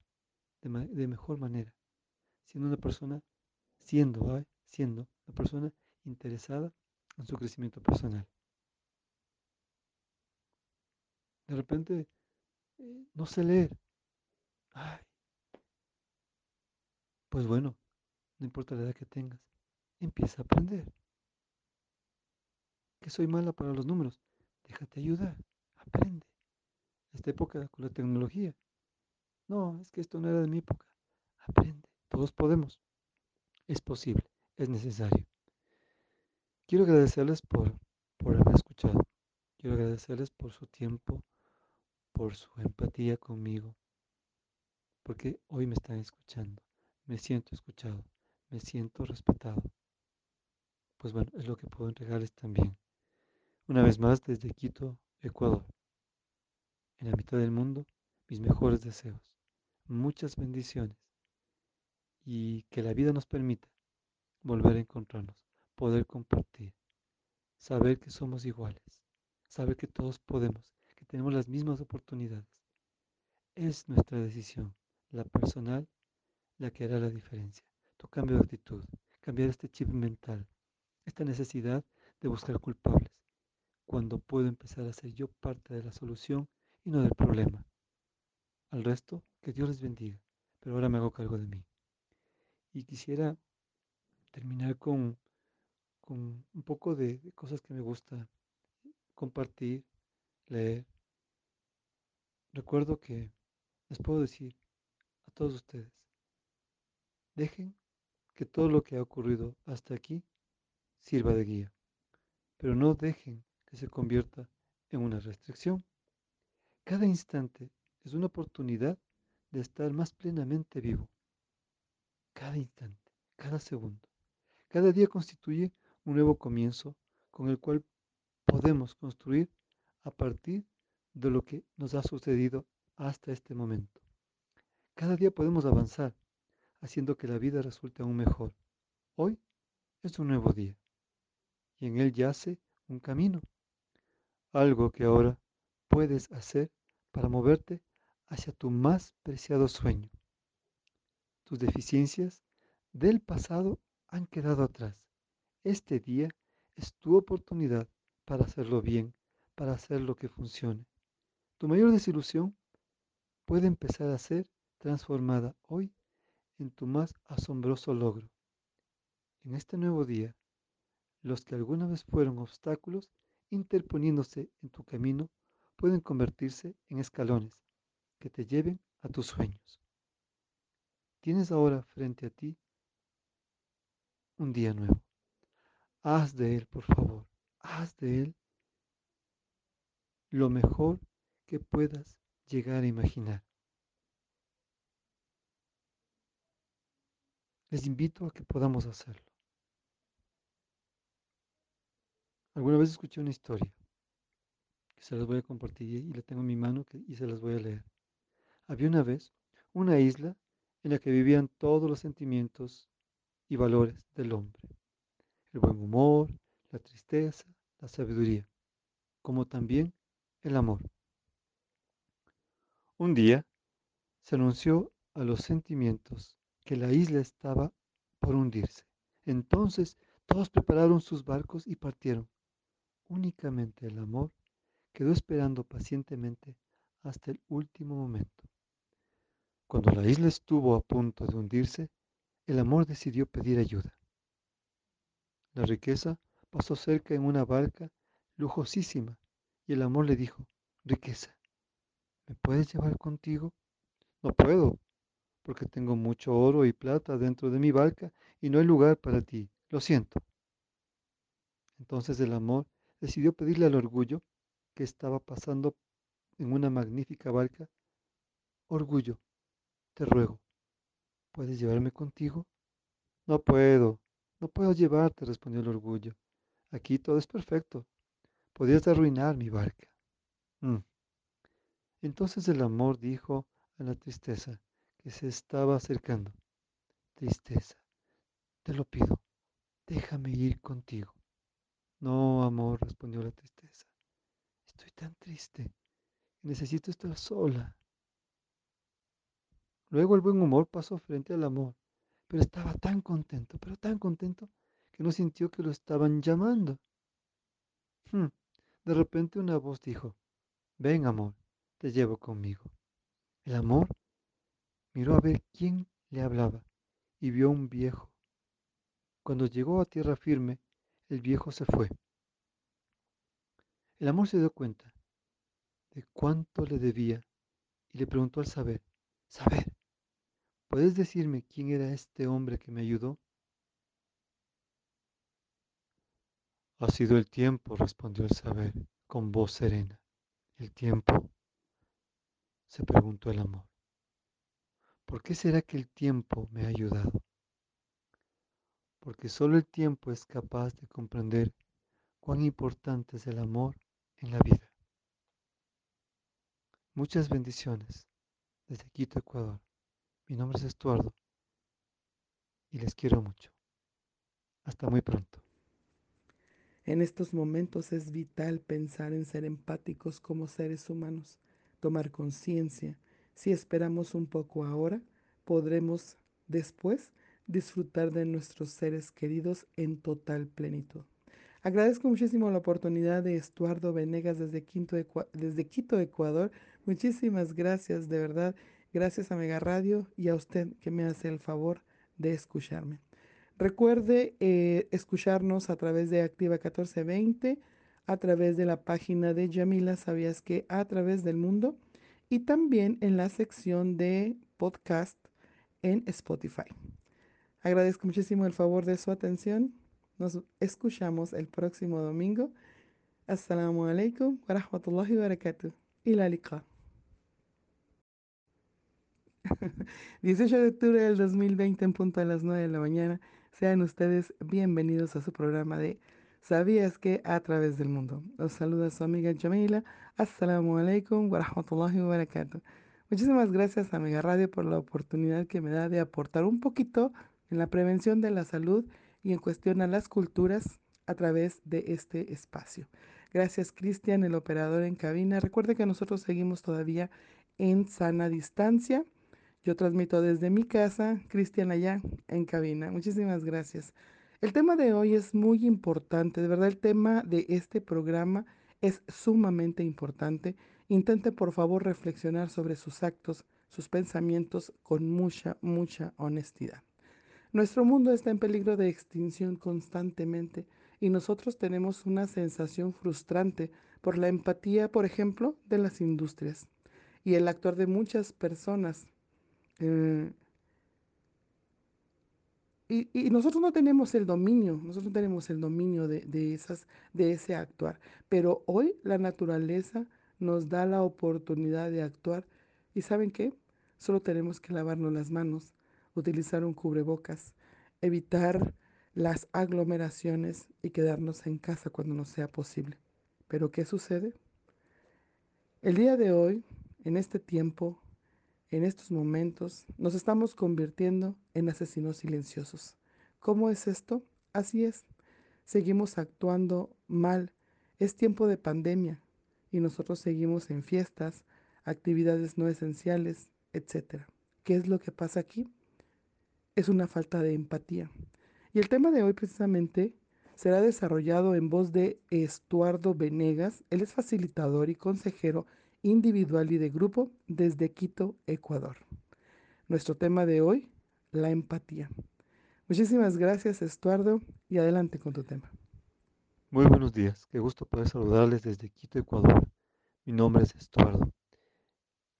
de, mejor manera, siendo una persona, siendo, siendo una persona interesada en su crecimiento personal. De repente, eh, no sé leer. Ay, pues bueno, no importa la edad que tengas, empieza a aprender. Que soy mala para los números, déjate ayudar, aprende. Esta época con la tecnología. No, es que esto no era de mi época. Aprende, todos podemos. Es posible, es necesario. Quiero agradecerles por, por haber escuchado. Quiero agradecerles por su tiempo, por su empatía conmigo, porque hoy me están escuchando. Me siento escuchado, me siento respetado. Pues bueno, es lo que puedo entregarles también. Una vez más desde Quito, Ecuador. En la mitad del mundo, mis mejores deseos. Muchas bendiciones. Y que la vida nos permita volver a encontrarnos, poder compartir, saber que somos iguales, saber que todos podemos, que tenemos las mismas oportunidades. Es nuestra decisión, la personal, la que hará la diferencia. Tu cambio de actitud, cambiar este chip mental, esta necesidad de buscar culpables, cuando puedo empezar a ser yo parte de la solución y no del problema. Al resto, que Dios les bendiga, pero ahora me hago cargo de mí. Y quisiera terminar con, con un poco de, de cosas que me gusta compartir, leer. Recuerdo que les puedo decir a todos ustedes, dejen que todo lo que ha ocurrido hasta aquí sirva de guía, pero no dejen que se convierta en una restricción. Cada instante es una oportunidad de estar más plenamente vivo. Cada instante, cada segundo. Cada día constituye un nuevo comienzo con el cual podemos construir a partir de lo que nos ha sucedido hasta este momento. Cada día podemos avanzar, haciendo que la vida resulte aún mejor. Hoy es un nuevo día y en él yace un camino, algo que ahora puedes hacer para moverte hacia tu más preciado sueño. Tus deficiencias del pasado han quedado atrás. Este día es tu oportunidad para hacerlo bien, para hacer lo que funcione. Tu mayor desilusión puede empezar a ser transformada hoy en tu más asombroso logro. En este nuevo día, los que alguna vez fueron obstáculos interponiéndose en tu camino pueden convertirse en escalones que te lleven a tus sueños. Tienes ahora frente a ti un día nuevo. Haz de él, por favor, haz de él lo mejor que puedas llegar a imaginar. Les invito a que podamos hacerlo. Alguna vez escuché una historia que se las voy a compartir y la tengo en mi mano y se las voy a leer. Había una vez una isla en la que vivían todos los sentimientos y valores del hombre. El buen humor, la tristeza, la sabiduría, como también el amor. Un día se anunció a los sentimientos que la isla estaba por hundirse. Entonces todos prepararon sus barcos y partieron. Únicamente el amor quedó esperando pacientemente hasta el último momento. Cuando la isla estuvo a punto de hundirse, el amor decidió pedir ayuda. La riqueza pasó cerca en una barca lujosísima y el amor le dijo, riqueza, ¿me puedes llevar contigo? No puedo, porque tengo mucho oro y plata dentro de mi barca y no hay lugar para ti, lo siento. Entonces el amor decidió pedirle al orgullo que estaba pasando en una magnífica barca, orgullo, te ruego, ¿puedes llevarme contigo? No puedo, no puedo llevarte, respondió el orgullo. Aquí todo es perfecto. Podrías arruinar mi barca. Mm. Entonces el amor dijo a la tristeza que se estaba acercando. Tristeza, te lo pido, déjame ir contigo. No, amor, respondió la tristeza. Estoy tan triste. Necesito estar sola. Luego el buen humor pasó frente al amor, pero estaba tan contento, pero tan contento, que no sintió que lo estaban llamando. Hmm, de repente una voz dijo, ven amor, te llevo conmigo. El amor miró a ver quién le hablaba y vio un viejo. Cuando llegó a tierra firme, el viejo se fue. El amor se dio cuenta de cuánto le debía y le preguntó al saber, Saber, ¿puedes decirme quién era este hombre que me ayudó? Ha sido el tiempo, respondió el saber con voz serena. ¿El tiempo? se preguntó el amor. ¿Por qué será que el tiempo me ha ayudado? Porque solo el tiempo es capaz de comprender cuán importante es el amor en la vida. Muchas bendiciones desde Quito, Ecuador. Mi nombre es Estuardo y les quiero mucho. Hasta muy pronto. En estos momentos es vital pensar en ser empáticos como seres humanos, tomar conciencia. Si esperamos un poco ahora, podremos después disfrutar de nuestros seres queridos en total plenitud. Agradezco muchísimo la oportunidad de Estuardo Venegas desde, Quito, desde Quito, Ecuador. Muchísimas gracias, de verdad. Gracias a Mega Radio y a usted que me hace el favor de escucharme. Recuerde eh, escucharnos a través de Activa 1420, a través de la página de Yamila Sabías que a través del mundo y también en la sección de podcast en Spotify. Agradezco muchísimo el favor de su atención. Nos escuchamos el próximo domingo. Assalamu alaikum wa rahmatullahi wa barakatuh. Y la 18 de octubre del 2020 en punto a las 9 de la mañana. Sean ustedes bienvenidos a su programa de ¿Sabías que a través del mundo? Los saluda su amiga Jamila. Assalamu alaikum wa rahmatullahi wa barakatuh. Muchísimas gracias, amiga Radio, por la oportunidad que me da de aportar un poquito en la prevención de la salud y en cuestión a las culturas a través de este espacio. Gracias, Cristian, el operador en cabina. Recuerde que nosotros seguimos todavía en sana distancia. Yo transmito desde mi casa, Cristian allá en cabina. Muchísimas gracias. El tema de hoy es muy importante, de verdad el tema de este programa es sumamente importante. Intente por favor reflexionar sobre sus actos, sus pensamientos con mucha, mucha honestidad. Nuestro mundo está en peligro de extinción constantemente y nosotros tenemos una sensación frustrante por la empatía, por ejemplo, de las industrias y el actuar de muchas personas eh, y, nosotros no tenemos el dominio, nosotros no tenemos el dominio de, de, esas, de ese actuar, pero hoy la naturaleza nos da la oportunidad de actuar y ¿saben qué? Solo tenemos que lavarnos las manos, utilizar un cubrebocas, evitar las aglomeraciones y quedarnos en casa cuando no sea posible. Pero ¿qué sucede? El día de hoy, en este tiempo, en estos momentos nos estamos convirtiendo en asesinos silenciosos. ¿Cómo es esto? Así es. Seguimos actuando mal. Es tiempo de pandemia y nosotros seguimos en fiestas, actividades no esenciales, etc. ¿Qué es lo que pasa aquí? Es una falta de empatía. Y el tema de hoy precisamente será desarrollado en voz de Estuardo Venegas. Él es facilitador y consejero individual y de grupo desde Quito, Ecuador. Nuestro tema de hoy, la empatía. Muchísimas gracias, Estuardo, y adelante con tu tema. Muy buenos días, qué gusto poder saludarles desde Quito, Ecuador. Mi nombre es Estuardo.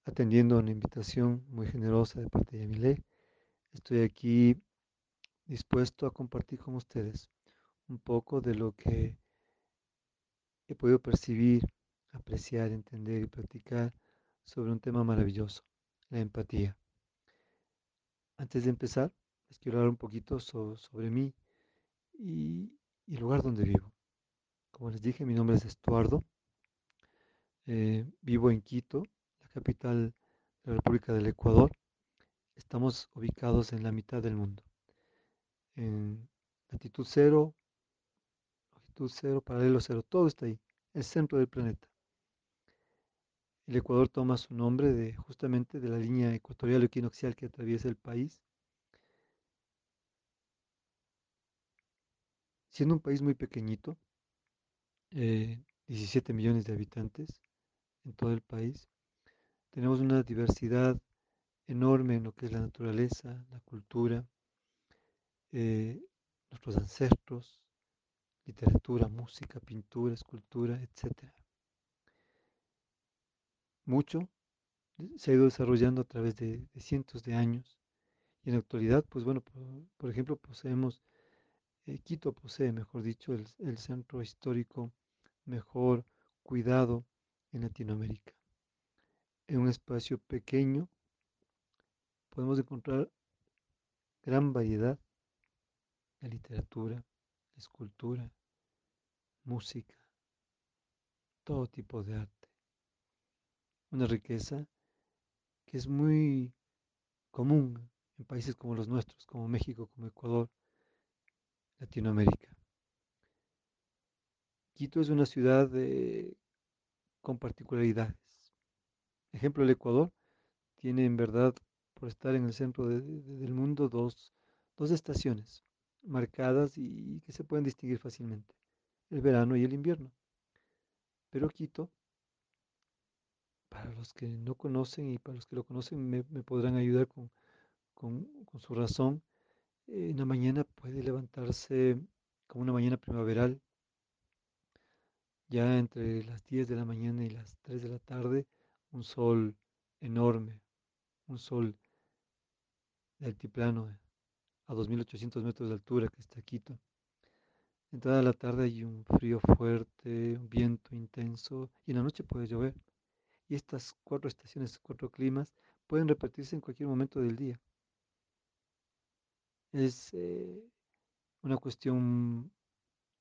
Atendiendo a una invitación muy generosa de parte de Yamile, estoy aquí dispuesto a compartir con ustedes un poco de lo que he podido percibir apreciar, entender y practicar sobre un tema maravilloso, la empatía. Antes de empezar, les quiero hablar un poquito sobre mí y, el lugar donde vivo. Como les dije, mi nombre es Estuardo. Eh, vivo en Quito, la capital de la República del Ecuador. Estamos ubicados en la mitad del mundo. En latitud cero, longitud cero, paralelo cero, todo está ahí, el centro del planeta. El Ecuador toma su nombre de justamente de la línea ecuatorial equinoccial que atraviesa el país. Siendo un país muy pequeñito, 17 eh, millones de habitantes en todo el país, tenemos una diversidad enorme en lo que es la naturaleza, la cultura, eh, nuestros ancestros, literatura, música, pintura, escultura, etcétera. Mucho se ha ido desarrollando a través de, cientos de años y en la actualidad, pues bueno, por, por ejemplo, poseemos, eh, Quito posee, mejor dicho, el, el centro histórico mejor cuidado en Latinoamérica. En un espacio pequeño podemos encontrar gran variedad de literatura, escultura, música, todo tipo de arte. Una riqueza que es muy común en países como los nuestros, como México, como Ecuador, Latinoamérica. Quito es una ciudad con particularidades. Ejemplo, el Ecuador tiene en verdad, por estar en el centro de, de, del mundo, dos, dos estaciones marcadas y que se pueden distinguir fácilmente, el verano y el invierno. Pero Quito, para los que no conocen y para los que lo conocen me, podrán ayudar con, con, su razón, en la mañana puede levantarse como una mañana primaveral, ya entre las 10 de la mañana y las 3 de la tarde, un sol enorme, un sol de altiplano a 2.800 metros de altura que está Quito. Entrada la tarde hay un frío fuerte, un viento intenso y en la noche puede llover. Y estas cuatro estaciones, cuatro climas, pueden repetirse en cualquier momento del día. Es eh, una cuestión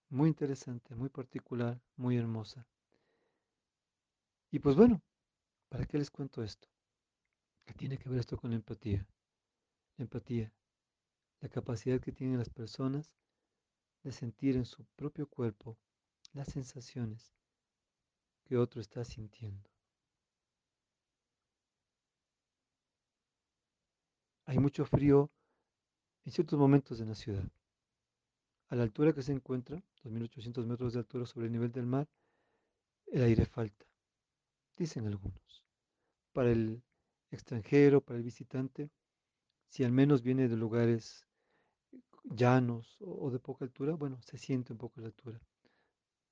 muy interesante, muy particular, muy hermosa. Y pues bueno, ¿para qué les cuento esto? ¿Qué tiene que ver esto con la empatía? Empatía, la capacidad que tienen las personas de sentir en su propio cuerpo las sensaciones que otro está sintiendo. Hay mucho frío en ciertos momentos en la ciudad. A la altura que se encuentra, 2.800 metros de altura sobre el nivel del mar, el aire falta, dicen algunos. Para el extranjero, para el visitante, si al menos viene de lugares llanos o de poca altura, bueno, se siente un poco la altura,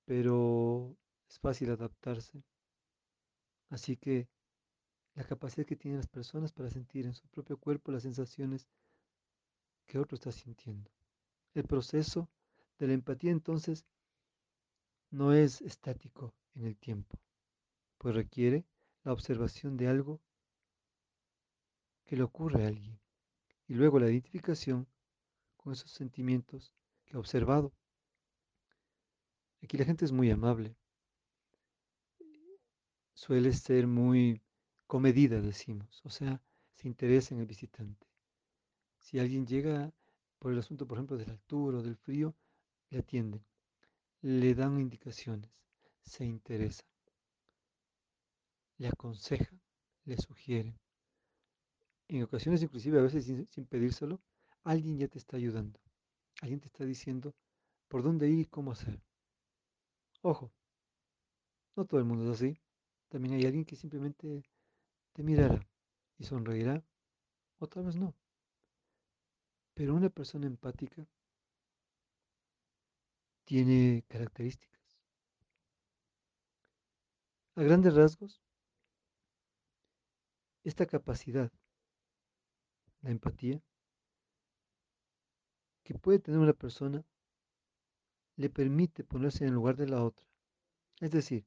pero es fácil adaptarse. Así que la capacidad que tienen las personas para sentir en su propio cuerpo las sensaciones que otro está sintiendo. El proceso de la empatía entonces no es estático en el tiempo, pues requiere la observación de algo que le ocurre a alguien y luego la identificación con esos sentimientos que ha observado. Aquí la gente es muy amable, suele ser muy comedida, decimos, o sea, se interesa en el visitante. Si alguien llega por el asunto, por ejemplo, de la altura o del frío, le atienden, le dan indicaciones, se interesan, le aconsejan, le sugieren. En ocasiones, inclusive a veces sin, pedírselo, alguien ya te está ayudando. Alguien te está diciendo por dónde ir y cómo hacer. Ojo, no todo el mundo es así. También hay alguien que simplemente te mirará y sonreirá, o tal vez no. Pero una persona empática tiene características. A grandes rasgos, esta capacidad, la empatía, que puede tener una persona le permite ponerse en el lugar de la otra. Es decir,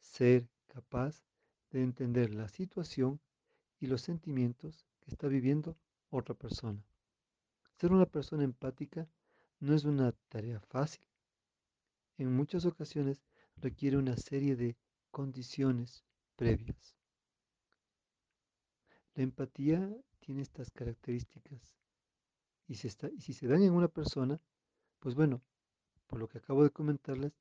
ser capaz de entender la situación y los sentimientos que está viviendo otra persona. Ser una persona empática no es una tarea fácil. En muchas ocasiones requiere una serie de condiciones previas. La empatía tiene estas características y, y si se dan en una persona, pues bueno, por lo que acabo de comentarles,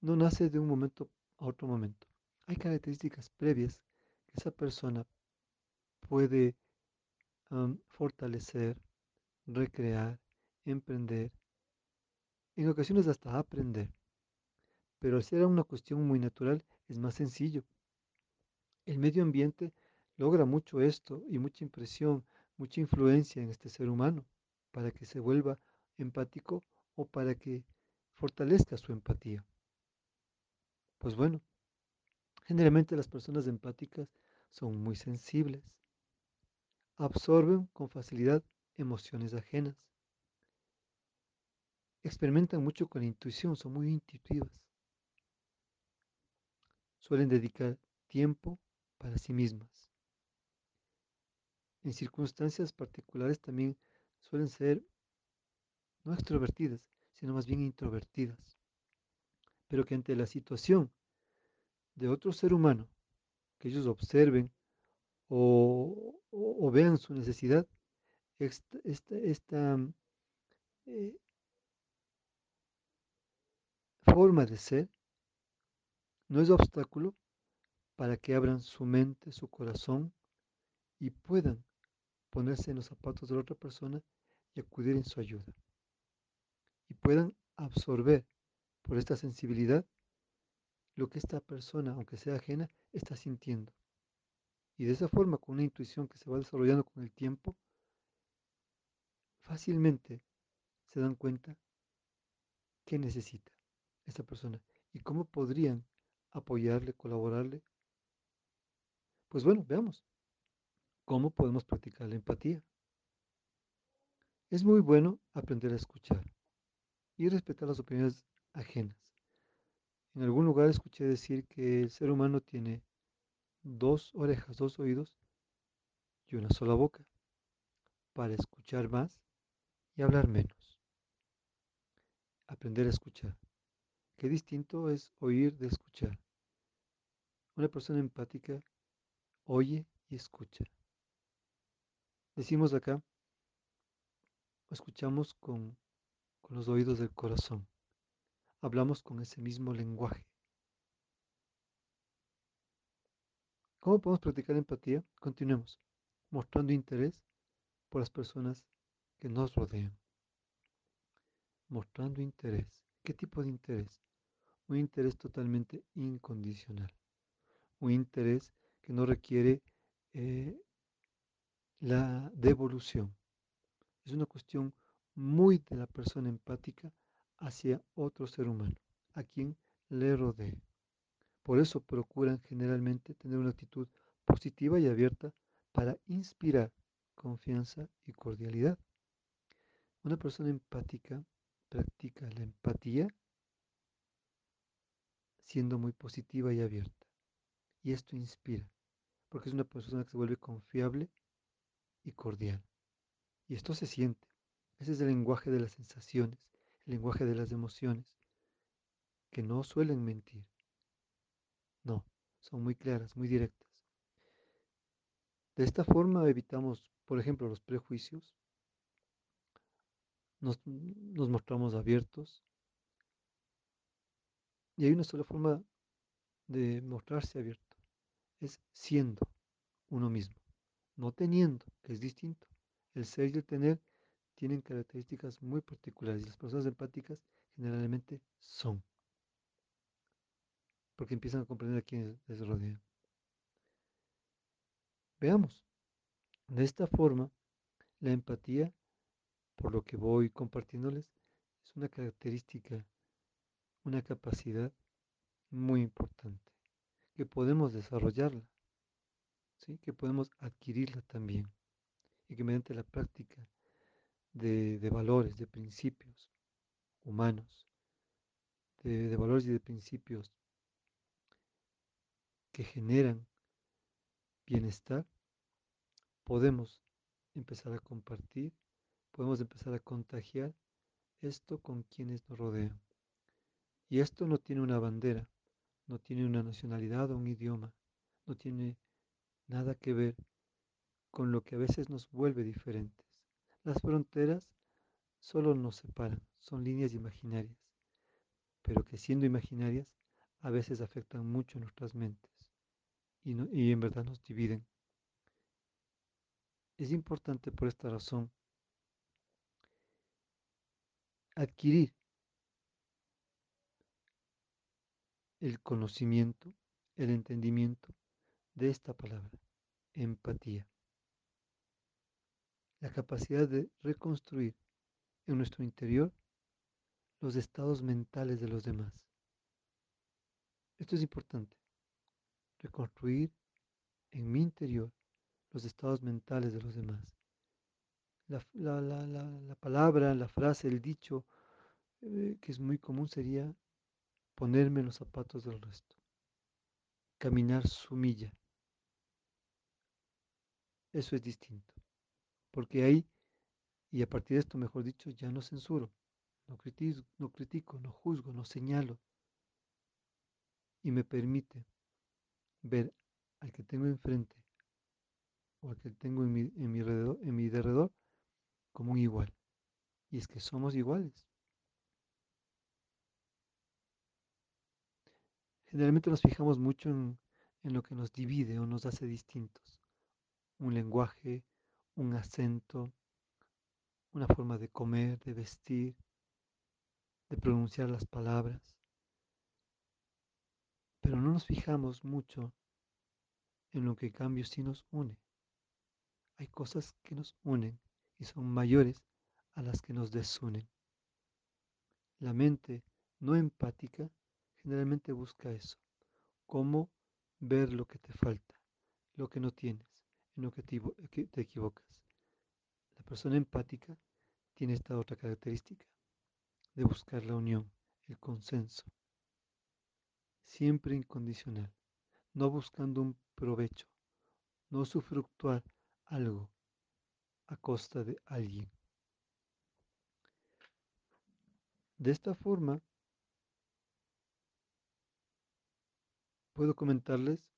no nace de un momento a otro momento. Hay características previas que esa persona puede fortalecer, recrear, emprender, en ocasiones hasta aprender. Pero al ser una cuestión muy natural es más sencillo. El medio ambiente logra mucho esto y mucha impresión, mucha influencia en este ser humano para que se vuelva empático o para que fortalezca su empatía. Pues bueno, generalmente las personas empáticas son muy sensibles, absorben con facilidad emociones ajenas, experimentan mucho con la intuición, son muy intuitivas, suelen dedicar tiempo para sí mismas. En circunstancias particulares también suelen ser no extrovertidas, sino más bien introvertidas, pero que ante la situación de otro ser humano, que ellos observen o, o, vean su necesidad, esta, esta, esta eh, forma de ser no es obstáculo para que abran su mente, su corazón y puedan ponerse en los zapatos de la otra persona y acudir en su ayuda. Y puedan absorber por esta sensibilidad lo que esta persona, aunque sea ajena, está sintiendo. Y de esa forma, con una intuición que se va desarrollando con el tiempo, fácilmente se dan cuenta qué necesita esta persona y cómo podrían apoyarle, colaborarle. Pues bueno, veamos cómo podemos practicar la empatía. Es muy bueno aprender a escuchar y respetar las opiniones ajenas. En algún lugar escuché decir que el ser humano tiene dos orejas, dos oídos y una sola boca para escuchar más y hablar menos. Aprender a escuchar. Qué distinto es oír de escuchar. Una persona empática oye y escucha. Decimos acá, escuchamos con, con los oídos del corazón. Hablamos con ese mismo lenguaje. ¿Cómo podemos practicar empatía? Continuemos, mostrando interés por las personas que nos rodean. Mostrando interés. ¿Qué tipo de interés? Un interés totalmente incondicional. Un interés que no requiere eh, la devolución. Es una cuestión muy de la persona empática hacia otro ser humano, a quien le rodee. Por eso procuran generalmente tener una actitud positiva y abierta para inspirar confianza y cordialidad. Una persona empática practica la empatía siendo muy positiva y abierta. Y esto inspira, porque es una persona que se vuelve confiable y cordial. Y esto se siente. Ese es el lenguaje de las sensaciones, el lenguaje de las emociones, que no suelen mentir. No, son muy claras, muy directas. De esta forma evitamos, por ejemplo, los prejuicios, nos, mostramos abiertos y hay una sola forma de mostrarse abierto, es siendo uno mismo, no teniendo, es distinto. El ser y el tener tienen características muy particulares y las personas empáticas generalmente son, porque empiezan a comprender a quienes les rodean. Veamos, de esta forma, la empatía, por lo que voy compartiéndoles, es una característica, una capacidad muy importante, que podemos desarrollarla, ¿sí? que podemos adquirirla también, y que mediante la práctica de, de valores, de principios humanos, de, de valores y de principios que generan bienestar, podemos empezar a compartir, podemos empezar a contagiar esto con quienes nos rodean. Y esto no tiene una bandera, no tiene una nacionalidad o un idioma, no tiene nada que ver con lo que a veces nos vuelve diferentes. Las fronteras solo nos separan, son líneas imaginarias, pero que siendo imaginarias a veces afectan mucho nuestras mentes y, y en verdad nos dividen. Es importante por esta razón adquirir el conocimiento, el entendimiento de esta palabra, empatía. La capacidad de reconstruir en nuestro interior los estados mentales de los demás. Esto es importante. Reconstruir en mi interior los estados mentales de los demás. La, palabra, la frase, el dicho eh, que es muy común sería ponerme en los zapatos del resto. Caminar su milla. Eso es distinto. Porque ahí, y a partir de esto, mejor dicho, ya no censuro, no critico, no, critico, no juzgo, no señalo. Y me permite ver al que tengo enfrente o al que tengo en mi, en mi, en mi derredor como un igual. Y es que somos iguales. Generalmente nos fijamos mucho en, en lo que nos divide o nos hace distintos. Un lenguaje, un acento, una forma de comer, de vestir, de pronunciar las palabras. Pero no nos fijamos mucho en lo que en cambio sí nos une. Hay cosas que nos unen y son mayores a las que nos desunen. La mente no empática generalmente busca eso, cómo ver lo que te falta, lo que no tienes, en lo que te equivocas. La persona empática tiene esta otra característica, de buscar la unión, el consenso, siempre incondicional, no buscando un provecho, no sufructuar algo a costa de alguien. De esta forma, puedo comentarles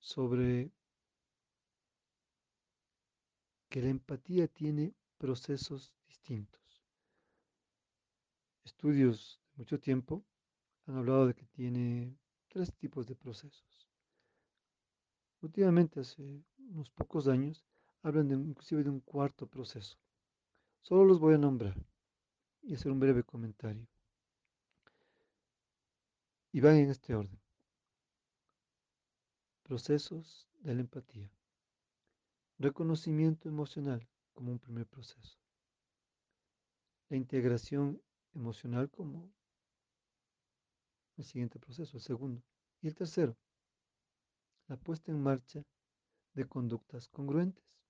sobre que la empatía tiene procesos distintos. Estudios de mucho tiempo han hablado de que tiene tres tipos de procesos. Últimamente, hace unos pocos años, hablan de, inclusive de un cuarto proceso. Solo los voy a nombrar y hacer un breve comentario. Y van en este orden. Procesos de la empatía. Reconocimiento emocional como un primer proceso. La integración emocional como el siguiente proceso, el segundo. Y el tercero, la puesta en marcha de conductas congruentes.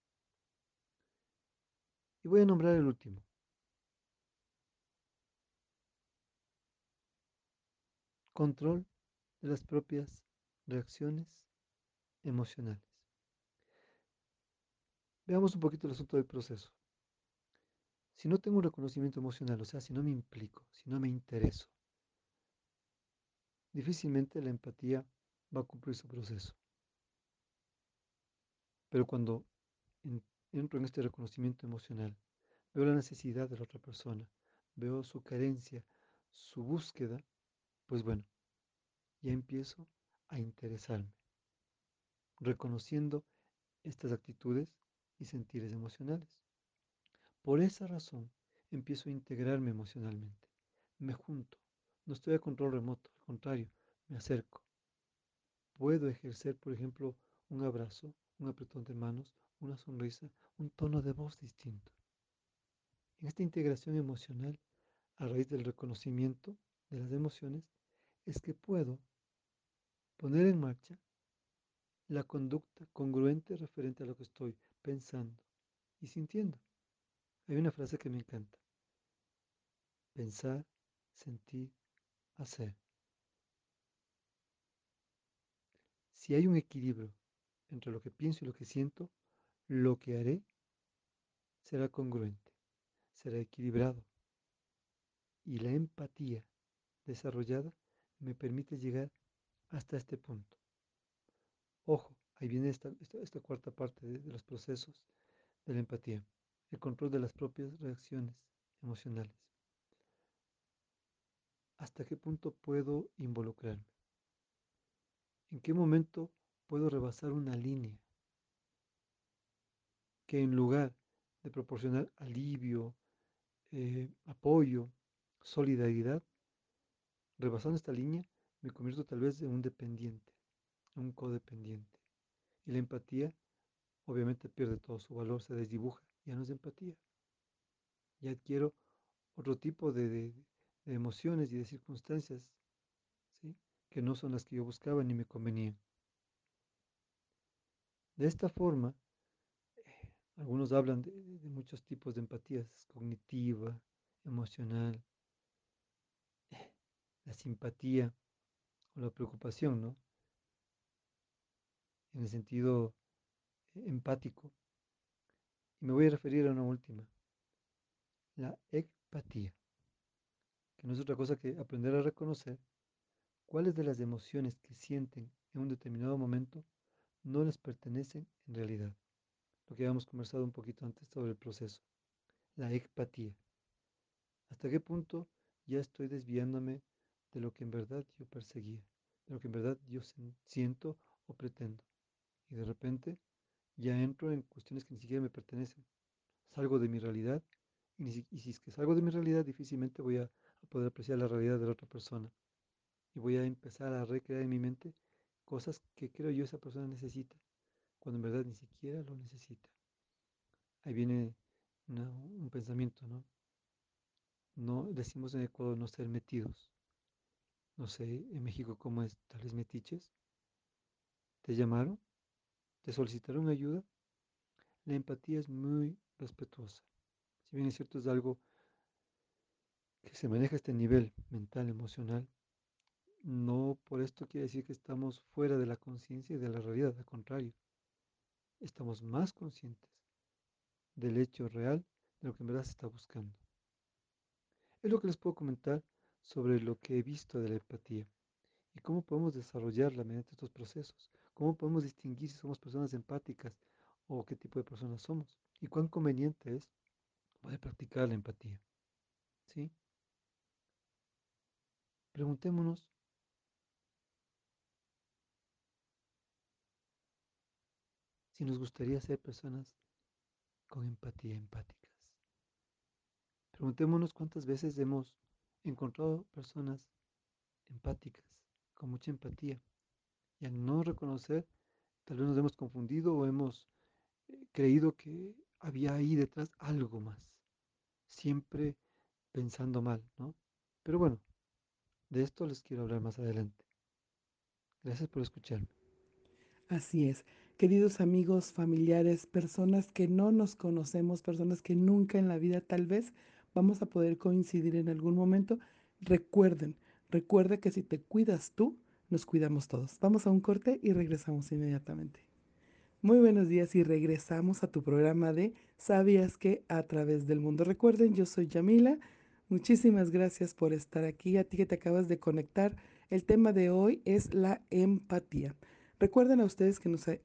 Y voy a nombrar el último. Control de las propias reacciones emocionales. Veamos un poquito el asunto del proceso. Si no tengo un reconocimiento emocional, o sea, si no me implico, si no me intereso, difícilmente la empatía va a cumplir su proceso. Pero cuando entro en este reconocimiento emocional, veo la necesidad de la otra persona, veo su carencia, su búsqueda, pues bueno, ya empiezo a interesarme, reconociendo estas actitudes y sentires emocionales. Por esa razón, empiezo a integrarme emocionalmente, me junto, no estoy a control remoto, al contrario, me acerco. Puedo ejercer, por ejemplo, un abrazo, un apretón de manos, una sonrisa, un tono de voz distinto. En esta integración emocional, a raíz del reconocimiento de las emociones, es que puedo poner en marcha la conducta congruente referente a lo que estoy pensando y sintiendo. Hay una frase que me encanta. Pensar, sentir, hacer. Si hay un equilibrio entre lo que pienso y lo que siento, lo que haré será congruente, será equilibrado. Y la empatía desarrollada me permite llegar hasta este punto. Ojo, ahí viene esta, esta, cuarta parte de, los procesos de la empatía, el control de las propias reacciones emocionales. ¿Hasta qué punto puedo involucrarme? ¿En qué momento puedo rebasar una línea que en lugar de proporcionar alivio, eh, apoyo, solidaridad, rebasando esta línea, me convierto tal vez en un dependiente, un codependiente. Y la empatía obviamente pierde todo su valor, se desdibuja, ya no es empatía. Ya adquiero otro tipo de, emociones y de circunstancias ¿sí? que no son las que yo buscaba ni me convenían. De esta forma, eh, algunos hablan de, de, muchos tipos de empatías, cognitiva, emocional, eh, la simpatía o la preocupación, ¿no? En el sentido eh, empático. Y me voy a referir a una última, la empatía, que no es otra cosa que aprender a reconocer cuáles de las emociones que sienten en un determinado momento no les pertenecen en realidad. Lo que habíamos conversado un poquito antes sobre el proceso, la empatía. ¿Hasta qué punto ya estoy desviándome de lo que en verdad yo perseguía, de lo que en verdad yo siento o pretendo? Y de repente ya entro en cuestiones que ni siquiera me pertenecen. Salgo de mi realidad y, si es que salgo de mi realidad difícilmente voy a, poder apreciar la realidad de la otra persona. Y voy a empezar a recrear en mi mente cosas que creo yo esa persona necesita, cuando en verdad ni siquiera lo necesita. Ahí viene un pensamiento, ¿no? No decimos en Ecuador no ser metidos. No sé en México cómo es, tal vez metiches. ¿Te llamaron? ¿Te solicitaron ayuda? La empatía es muy respetuosa. Si bien es cierto, es algo que se maneja a este nivel mental, emocional, no por esto quiere decir que estamos fuera de la conciencia y de la realidad, al contrario, estamos más conscientes del hecho real de lo que en verdad se está buscando. Es lo que les puedo comentar sobre lo que he visto de la empatía y cómo podemos desarrollarla mediante estos procesos, cómo podemos distinguir si somos personas empáticas o qué tipo de personas somos y cuán conveniente es poder practicar la empatía. ¿Sí? Preguntémonos si nos gustaría ser personas con empatía, empáticas. Preguntémonos cuántas veces hemos encontrado personas empáticas, con mucha empatía, y al no reconocer, tal vez nos hemos confundido o hemos eh, creído que había ahí detrás algo más, siempre pensando mal, ¿no? Pero bueno, de esto les quiero hablar más adelante. Gracias por escucharme. Así es. Queridos amigos, familiares, personas que no nos conocemos, personas que nunca en la vida tal vez vamos a poder coincidir en algún momento, recuerden, recuerda que si te cuidas tú, nos cuidamos todos. Vamos a un corte y regresamos inmediatamente. Muy buenos días y regresamos a tu programa de ¿Sabías que a través del mundo? Recuerden, yo soy Yamila. Muchísimas gracias por estar aquí. A ti que te acabas de conectar, el tema de hoy es la empatía. Recuerden a ustedes que nos eh,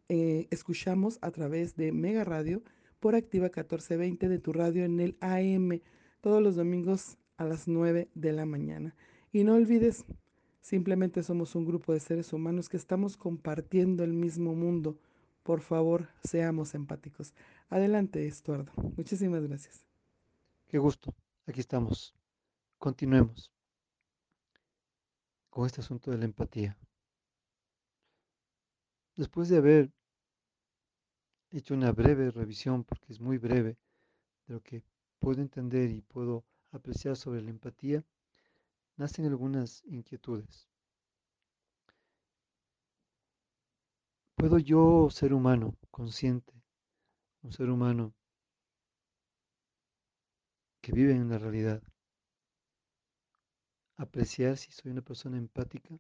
escuchamos a través de Mega Radio por Activa 1420 de tu radio en el AM todos los domingos a las 9 de la mañana. Y no olvides, simplemente somos un grupo de seres humanos que estamos compartiendo el mismo mundo. Por favor, seamos empáticos. Adelante, Estuardo. Muchísimas gracias. Qué gusto. Aquí estamos. Continuemos con este asunto de la empatía. Después de haber hecho una breve revisión, porque es muy breve, de lo que puedo entender y puedo apreciar sobre la empatía, nacen algunas inquietudes. ¿Puedo yo, ser humano, consciente, un ser humano que vive en la realidad, apreciar si soy una persona empática?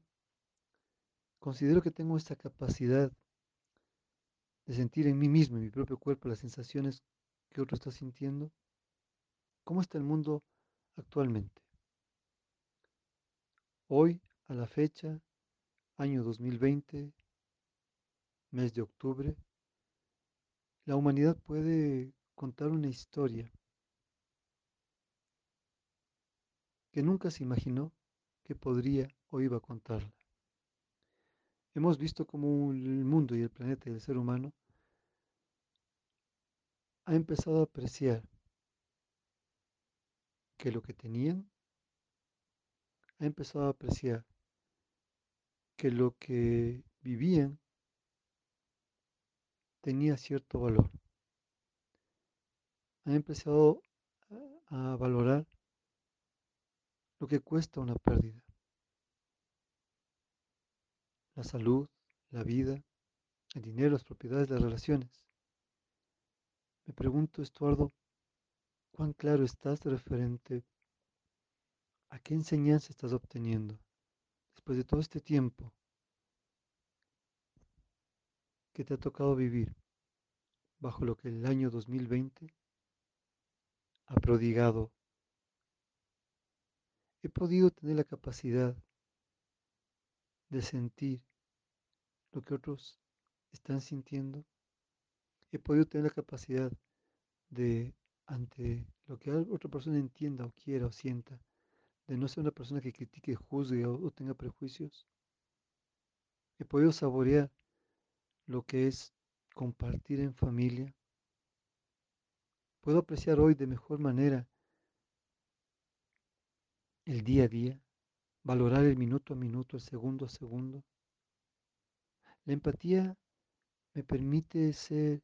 Considero que tengo esta capacidad de sentir en mí mismo, en mi propio cuerpo, las sensaciones que otro está sintiendo. ¿Cómo está el mundo actualmente? Hoy, a la fecha, año 2020, mes de octubre, la humanidad puede contar una historia que nunca se imaginó que podría o iba a contarla. Hemos visto cómo el mundo y el planeta y el ser humano ha empezado a apreciar que lo que tenían, ha empezado a apreciar que lo que vivían tenía cierto valor. Han empezado a, a valorar lo que cuesta una pérdida. La salud, la vida, el dinero, las propiedades, las relaciones. Me pregunto, Estuardo, ¿cuán claro estás referente a qué enseñanza estás obteniendo después de todo este tiempo que te ha tocado vivir bajo lo que el año 2020 ha prodigado? He podido tener la capacidad de sentir lo que otros están sintiendo. He podido tener la capacidad de, ante lo que otra persona entienda o quiera o sienta, de no ser una persona que critique, juzgue o, tenga prejuicios. He podido saborear lo que es compartir en familia. Puedo apreciar hoy de mejor manera el día a día, valorar el minuto a minuto, el segundo a segundo. La empatía me permite ser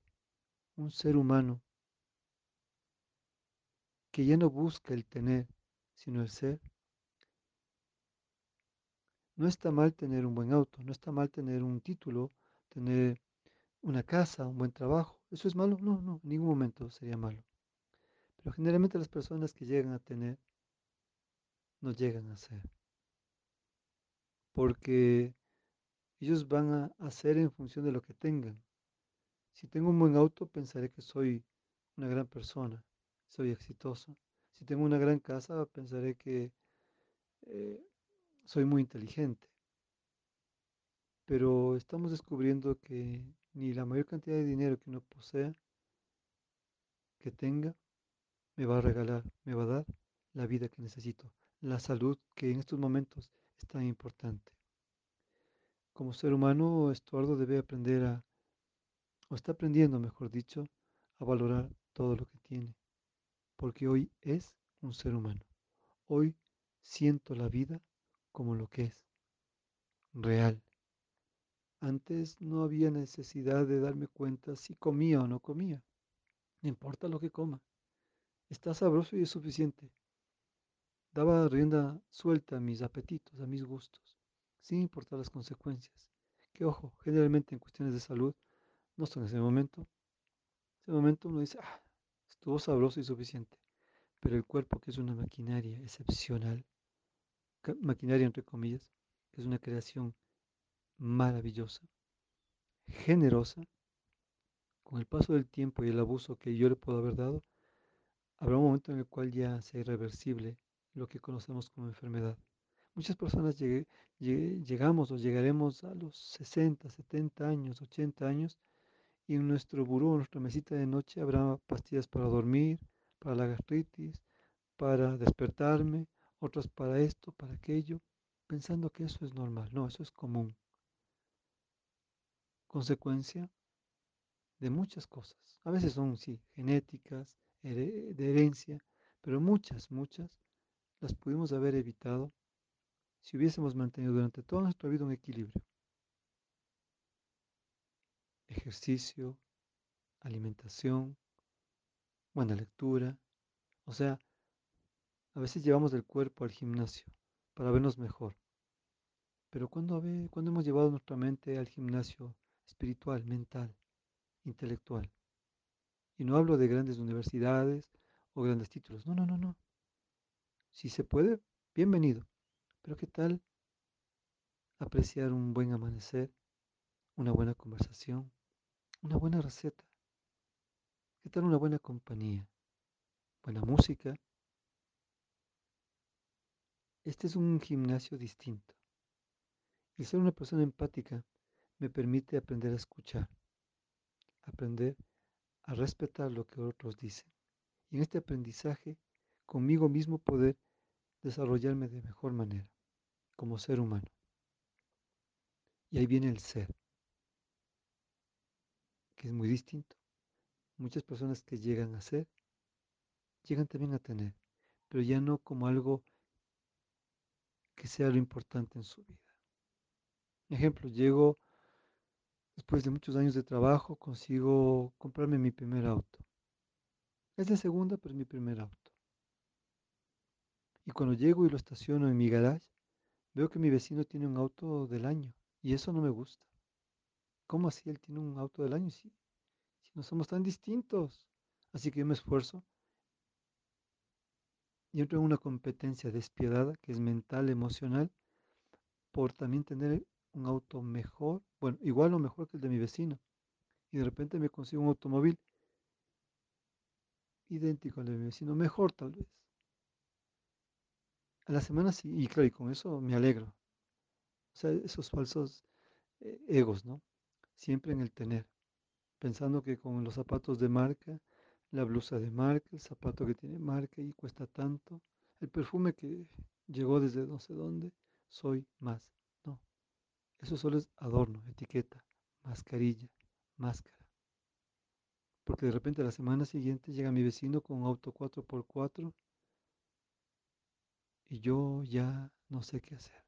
un ser humano que ya no busca el tener, sino el ser. No está mal tener un buen auto, no está mal tener un título, tener una casa, un buen trabajo. ¿Eso es malo? No, no, en ningún momento sería malo. Pero generalmente las personas que llegan a tener no llegan a ser. Porque ellos van a hacer en función de lo que tengan. Si tengo un buen auto, pensaré que soy una gran persona, soy exitoso. Si tengo una gran casa, pensaré que eh, soy muy inteligente. Pero estamos descubriendo que ni la mayor cantidad de dinero que uno posea, que tenga, me va a regalar, me va a dar la vida que necesito, la salud que en estos momentos es tan importante. Como ser humano, Estuardo debe aprender a, o está aprendiendo, mejor dicho, a valorar todo lo que tiene, porque hoy es un ser humano. Hoy siento la vida como lo que es, real. Antes no había necesidad de darme cuenta si comía o no comía. No importa lo que coma. Está sabroso y es suficiente. Daba rienda suelta a mis apetitos, a mis gustos, sin importar las consecuencias. Que ojo, generalmente en cuestiones de salud no son en ese momento. En ese momento uno dice, ah, estuvo sabroso y suficiente. Pero el cuerpo, que es una maquinaria excepcional, maquinaria entre comillas, es una creación maravillosa, generosa, con el paso del tiempo y el abuso que yo le puedo haber dado, habrá un momento en el cual ya sea irreversible lo que conocemos como enfermedad. Muchas personas llegamos o llegaremos a los 60, 70 años, 80 años y en nuestro buró, en nuestra mesita de noche habrá pastillas para dormir, para la gastritis, para despertarme, otras para esto, para aquello, pensando que eso es normal. No, eso es común. Consecuencia de muchas cosas. A veces son, sí, genéticas, de herencia, pero muchas, muchas las pudimos haber evitado si hubiésemos mantenido durante toda nuestra vida un equilibrio. Ejercicio, alimentación, buena lectura. O sea, a veces llevamos el cuerpo al gimnasio para vernos mejor. Pero cuando, cuando hemos llevado nuestra mente al gimnasio espiritual, mental, intelectual? Y no hablo de grandes universidades o grandes títulos. No, no, no, no. Si se puede, bienvenido. Pero ¿qué tal apreciar un buen amanecer, una buena conversación, una buena receta? ¿Qué tal una buena compañía? Buena música. Este es un gimnasio distinto. El ser una persona empática me permite aprender a escuchar, aprender a respetar lo que otros dicen. Y en este aprendizaje, conmigo mismo poder desarrollarme de mejor manera, como ser humano. Y ahí viene el ser, que es muy distinto. Muchas personas que llegan a ser, llegan también a tener, pero ya no como algo que sea lo importante en su vida. Ejemplo, llego Después de muchos años de trabajo, consigo comprarme mi primer auto. Es de segunda, pero es mi primer auto. Y cuando llego y lo estaciono en mi garage, veo que mi vecino tiene un auto del año. Y eso no me gusta. ¿Cómo así él tiene un auto del año si, si no somos tan distintos? Así que yo me esfuerzo y en una competencia despiadada que es mental, emocional, por también tener un auto mejor, bueno, igual o mejor que el de mi vecino. Y de repente me consigo un automóvil idéntico al de mi vecino, mejor tal vez. A la semana sí, y claro, y con eso me alegro. O sea, esos falsos eh, egos, ¿no? Siempre en el tener, pensando que con los zapatos de marca, la blusa de marca, el zapato que tiene marca y cuesta tanto, el perfume que llegó desde no sé dónde, soy más. No, eso solo es adorno, etiqueta, mascarilla, máscara. Porque de repente la semana siguiente llega mi vecino con un auto 4x4 y yo ya no sé qué hacer.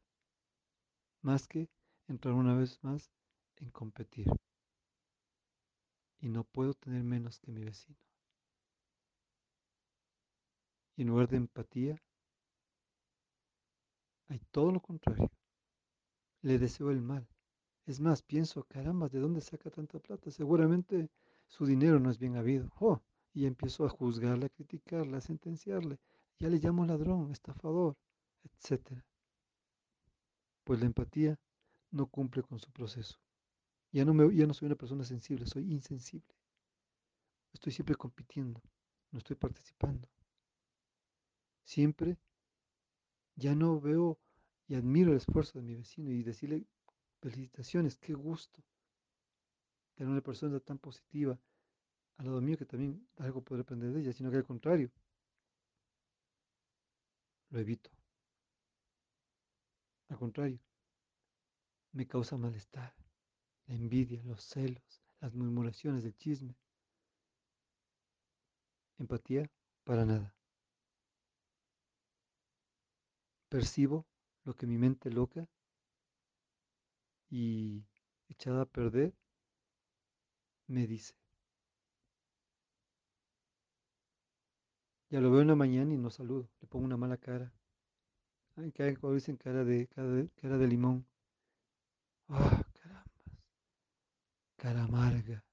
Más que entrar una vez más en competir. Y no puedo tener menos que mi vecino. Y en lugar de empatía, hay todo lo contrario. Le deseo el mal. Es más, pienso, caramba, ¿de dónde saca tanta plata? Seguramente su dinero no es bien habido. Oh, y empiezo a juzgarle, a criticarle, a sentenciarle. Ya le llamo ladrón, estafador, etc. Pues la empatía no cumple con su proceso. Ya no, ya no soy una persona sensible, soy insensible. Estoy siempre compitiendo, no estoy participando. Siempre ya no veo y admiro el esfuerzo de mi vecino y decirle felicitaciones, qué gusto tener una persona tan positiva al lado mío que también algo podré aprender de ella, sino que al contrario, lo evito. Al contrario, me causa malestar, la envidia, los celos, las murmuraciones del chisme. Empatía, para nada. Percibo lo que mi mente loca y echada a perder me dice. Ya lo veo en la mañana y no saludo, le pongo una mala cara. Ay, como dicen cara de, cara de, cara de limón. Ah, carambas. Cara amarga.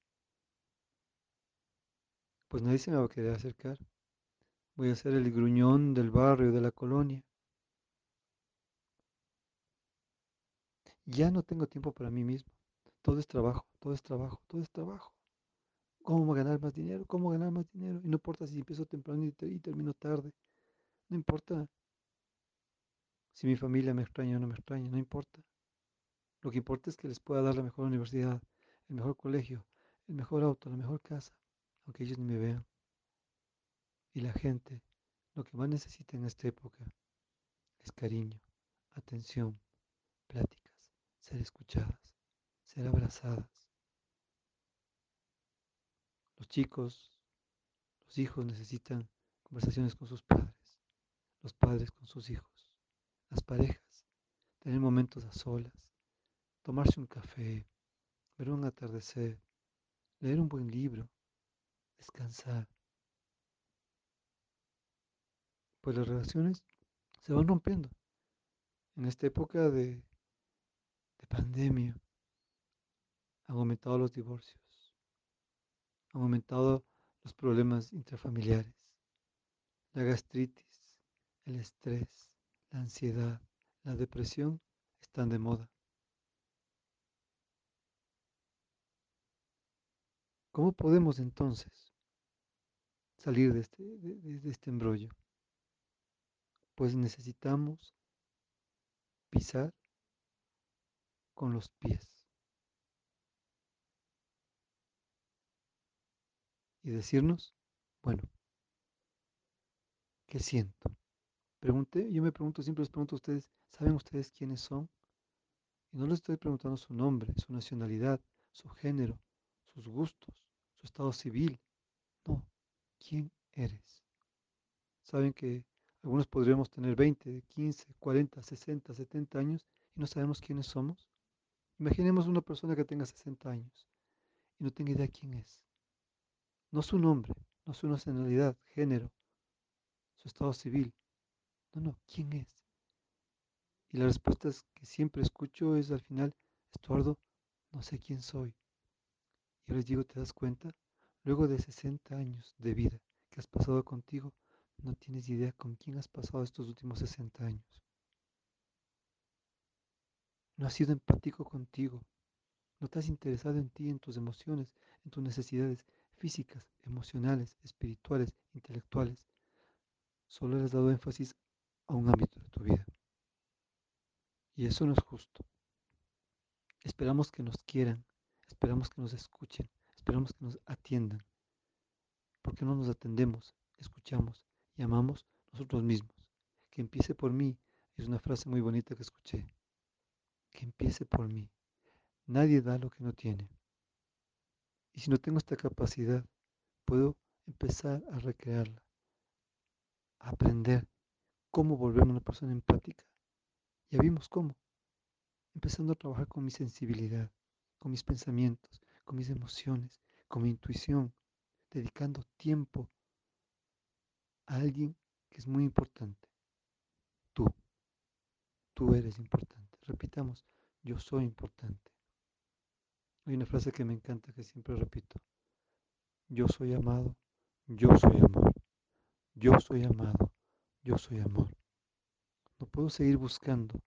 Pues nadie se me va a querer acercar. Voy a ser el gruñón del barrio, de la colonia. Ya no tengo tiempo para mí mismo. Todo es trabajo, todo es trabajo, todo es trabajo. ¿Cómo ganar más dinero? ¿Cómo ganar más dinero? Y no importa si empiezo temprano y, termino tarde. No importa si mi familia me extraña o no me extraña, no importa. Lo que importa es que les pueda dar la mejor universidad, el mejor colegio, el mejor auto, la mejor casa, aunque ellos ni me vean. Y la gente, lo que más necesita en esta época es cariño, atención, ser escuchadas, ser abrazadas. Los chicos, los hijos necesitan conversaciones con sus padres, los padres con sus hijos, las parejas, tener momentos a solas, tomarse un café, ver un atardecer, leer un buen libro, descansar. Pues las relaciones se van rompiendo. En esta época de, pandemia han aumentado los divorcios, han aumentado los problemas intrafamiliares, la gastritis, el estrés, la ansiedad, la depresión están de moda. ¿Cómo podemos entonces salir de este, de, de este embrollo? Pues necesitamos pisar con los pies y decirnos, bueno, ¿qué siento? Pregunté, yo me pregunto, siempre les pregunto a ustedes, ¿saben ustedes quiénes son? Y no les estoy preguntando su nombre, su nacionalidad, su género, sus gustos, su estado civil. No, ¿quién eres? Saben que algunos podríamos tener 20, 15, 40, 60, 70 años y no sabemos quiénes somos. Imaginemos una persona que tenga 60 años y no tenga idea quién es. No su nombre, no su nacionalidad, género, su estado civil. No, no, ¿quién es? Y la respuesta que siempre escucho es al final, Estuardo, no sé quién soy. Y yo les digo, ¿te das cuenta? Luego de 60 años de vida que has pasado contigo, no tienes idea con quién has pasado estos últimos 60 años. No has sido empático contigo. No te has interesado en ti, en tus emociones, en tus necesidades físicas, emocionales, espirituales, intelectuales. Solo le has dado énfasis a un ámbito de tu vida. Y eso no es justo. Esperamos que nos quieran, esperamos que nos escuchen, esperamos que nos atiendan. ¿Por qué no nos atendemos, escuchamos y amamos nosotros mismos? Que empiece por mí. Es una frase muy bonita que escuché. Que empiece por mí. Nadie da lo que no tiene. Y si no tengo esta capacidad, puedo empezar a recrearla, a aprender cómo volverme una persona empática. Ya vimos cómo empezando a trabajar con mi sensibilidad, con mis pensamientos, con mis emociones, con mi intuición, dedicando tiempo a alguien que es muy importante. Tú. Tú eres importante. Repitamos, yo soy importante. Hay una frase que me encanta que siempre repito. Yo soy amado, yo soy amor. Yo soy amado, yo soy amor. No puedo seguir buscando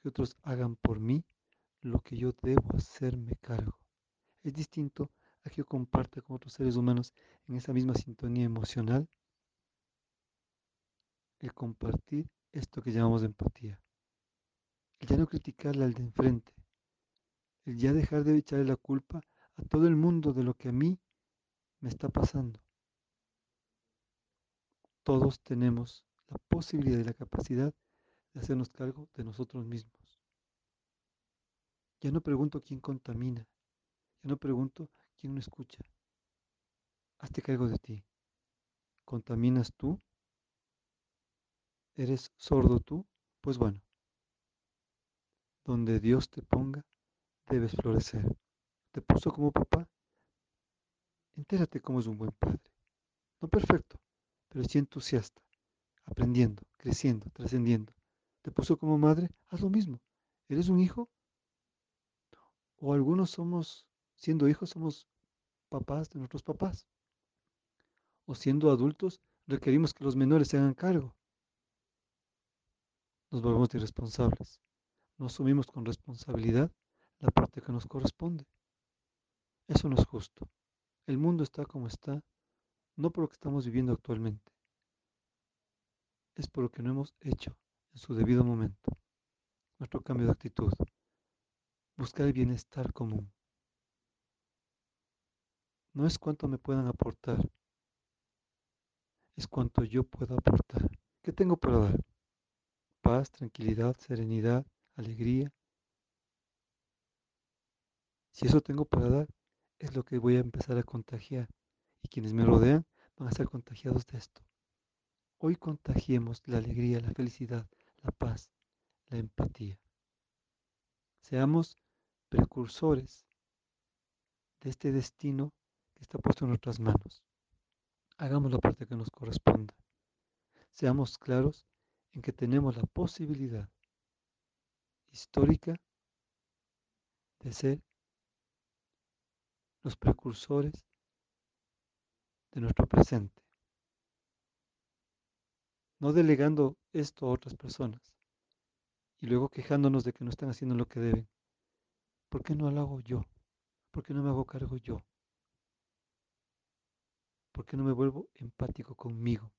que otros hagan por mí lo que yo debo hacerme cargo. Es distinto a que yo comparta con otros seres humanos en esa misma sintonía emocional el compartir esto que llamamos empatía. El ya no criticarle al de enfrente. El ya dejar de echarle la culpa a todo el mundo de lo que a mí me está pasando. Todos tenemos la posibilidad y la capacidad de hacernos cargo de nosotros mismos. Ya no pregunto quién contamina, ya no pregunto quién no escucha. Hazte cargo de ti. ¿Contaminas tú? ¿Eres sordo tú? Pues bueno, donde Dios te ponga, debes florecer. ¿Te puso como papá? Entérate cómo es un buen padre. No perfecto, pero sí entusiasta, aprendiendo, creciendo, trascendiendo te puso como madre, haz lo mismo. ¿Eres un hijo? O algunos somos, siendo hijos, somos papás de nuestros papás. O siendo adultos, requerimos que los menores se hagan cargo. Nos volvemos irresponsables. No asumimos con responsabilidad la parte que nos corresponde. Eso no es justo. El mundo está como está, no por lo que estamos viviendo actualmente. Es por lo que no hemos hecho en su debido momento. Nuestro cambio de actitud. Buscar el bienestar común. No es cuánto me puedan aportar, es cuánto yo puedo aportar. ¿Qué tengo para dar? Paz, tranquilidad, serenidad, alegría. Si eso tengo para dar, es lo que voy a empezar a contagiar. Y quienes me rodean van a ser contagiados de esto. Hoy contagiemos la alegría, la felicidad, la paz, la empatía. Seamos precursores de este destino que está puesto en nuestras manos. Hagamos la parte que nos corresponda. Seamos claros en que tenemos la posibilidad histórica de ser los precursores de nuestro presente no delegando esto a otras personas y luego quejándonos de que no están haciendo lo que deben. ¿Por qué no lo hago yo? ¿Por qué no me hago cargo yo? ¿Por qué no me vuelvo empático conmigo?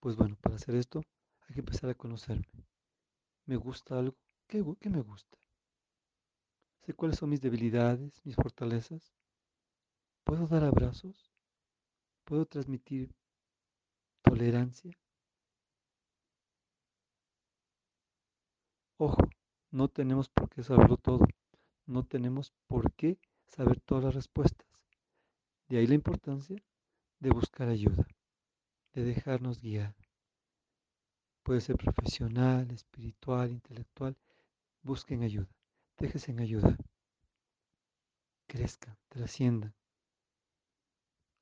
Pues bueno, para hacer esto hay que empezar a conocerme. ¿Me gusta algo? ¿Qué, me gusta? Sé cuáles son mis debilidades, mis fortalezas. ¿Puedo dar abrazos? ¿Puedo transmitir tolerancia. Ojo, no tenemos por qué saberlo todo, no tenemos por qué saber todas las respuestas. De ahí la importancia de buscar ayuda, de dejarnos guiar. Puede ser profesional, espiritual, intelectual, busquen ayuda. déjese en ayudar, crezcan, trasciendan.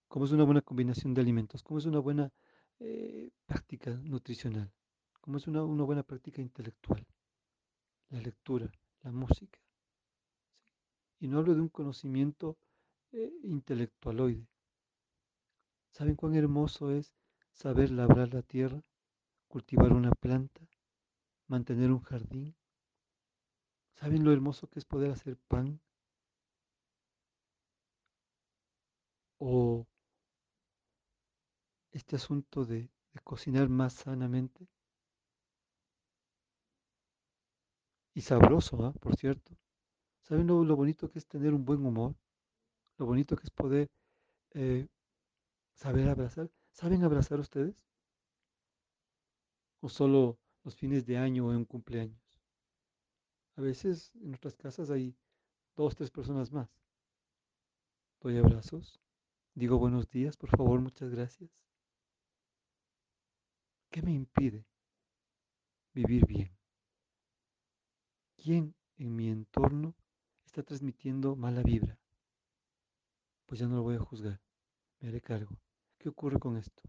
¿Cómo es una buena combinación de alimentos? ¿Cómo es una buena eh, práctica nutricional? ¿Cómo es una, una buena práctica intelectual? La lectura, la música. Y no hablo de un conocimiento eh, intelectualoide. ¿Saben cuán hermoso es saber labrar la tierra, cultivar una planta, mantener un jardín? ¿Saben lo hermoso que es poder hacer pan? O este asunto de, cocinar más sanamente y sabroso, ¿ah? por cierto. ¿Saben lo, lo, bonito que es tener un buen humor? Lo bonito que es poder eh, saber abrazar. ¿Saben abrazar ustedes? ¿O solo los fines de año o en un cumpleaños? A veces en nuestras casas hay dos, tres personas más. Doy abrazos, digo buenos días, por favor, muchas gracias. ¿Qué me impide vivir bien? ¿Quién en mi entorno está transmitiendo mala vibra? Pues ya no lo voy a juzgar, me haré cargo. ¿Qué ocurre con esto?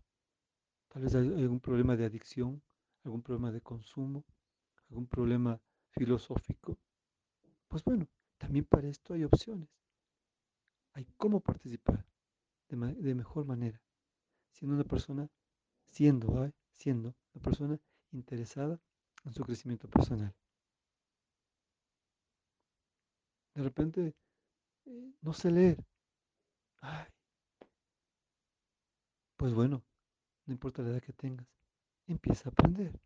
Tal vez hay algún problema de adicción, algún problema de consumo, algún problema filosófico. Pues bueno, también para esto hay opciones. Hay cómo participar de, mejor manera, siendo una persona, siendo, ¿eh? siendo una persona interesada en su crecimiento personal. De repente, eh, no sé leer. Ay. Pues bueno, no importa la edad que tengas, empieza a aprender.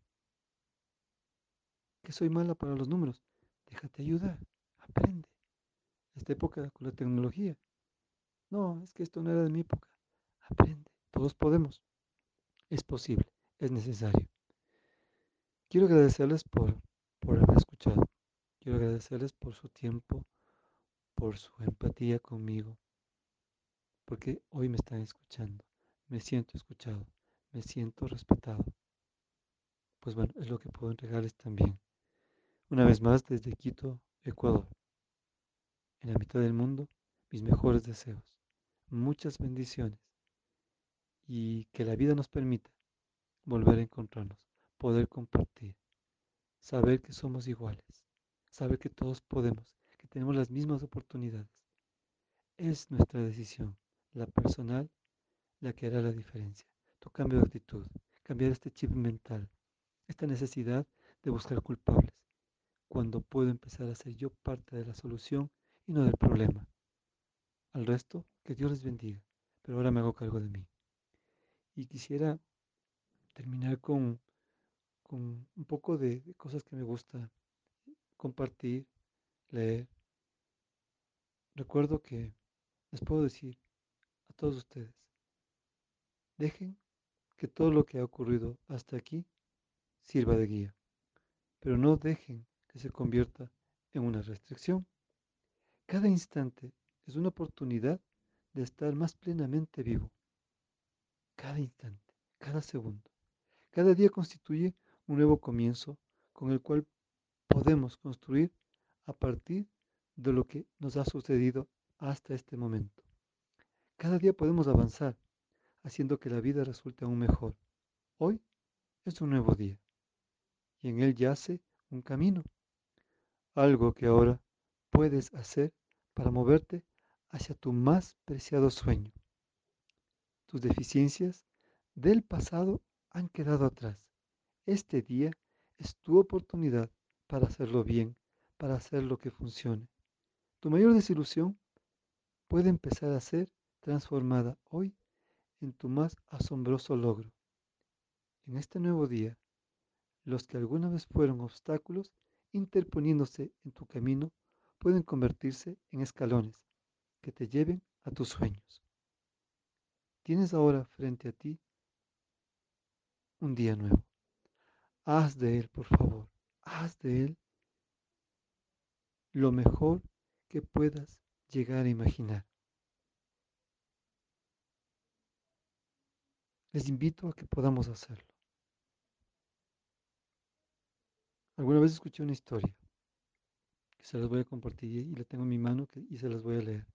Que soy mala para los números, déjate ayudar, aprende. Esta época con la tecnología. No, es que esto no era de mi época. Aprende, todos podemos. Es posible, es necesario. Quiero agradecerles por, por haber escuchado. Quiero agradecerles por su tiempo, por su empatía conmigo, porque hoy me están escuchando. Me siento escuchado, me siento respetado. Pues bueno, es lo que puedo entregarles también. Una vez más desde Quito, Ecuador. En la mitad del mundo, mis mejores deseos. Muchas bendiciones. Y que la vida nos permita volver a encontrarnos, poder compartir, saber que somos iguales, saber que todos podemos, que tenemos las mismas oportunidades. Es nuestra decisión, la personal, la que hará la diferencia. Tu cambio de actitud, cambiar este chip mental, esta necesidad de buscar culpables, cuando puedo empezar a ser yo parte de la solución y no del problema. Al resto, que Dios les bendiga, pero ahora me hago cargo de mí. Y quisiera terminar con, con un poco de, de cosas que me gusta compartir, leer. Recuerdo que les puedo decir a todos ustedes, dejen que todo lo que ha ocurrido hasta aquí sirva de guía, pero no dejen que se convierta en una restricción. Cada instante es una oportunidad de estar más plenamente vivo. Cada instante, cada segundo. Cada día constituye un nuevo comienzo con el cual podemos construir a partir de lo que nos ha sucedido hasta este momento. Cada día podemos avanzar haciendo que la vida resulte aún mejor. Hoy es un nuevo día y en él yace un camino, algo que ahora puedes hacer para moverte hacia tu más preciado sueño. Tus deficiencias del pasado han quedado atrás. Este día es tu oportunidad para hacerlo bien, para hacer lo que funcione. Tu mayor desilusión puede empezar a ser transformada hoy en tu más asombroso logro. En este nuevo día, los que alguna vez fueron obstáculos interponiéndose en tu camino pueden convertirse en escalones que te lleven a tus sueños. Tienes ahora frente a ti un día nuevo. Haz de él, por favor, haz de él lo mejor que puedas llegar a imaginar. Les invito a que podamos hacerlo. Alguna vez escuché una historia que se las voy a compartir y la tengo en mi mano y se las voy a leer.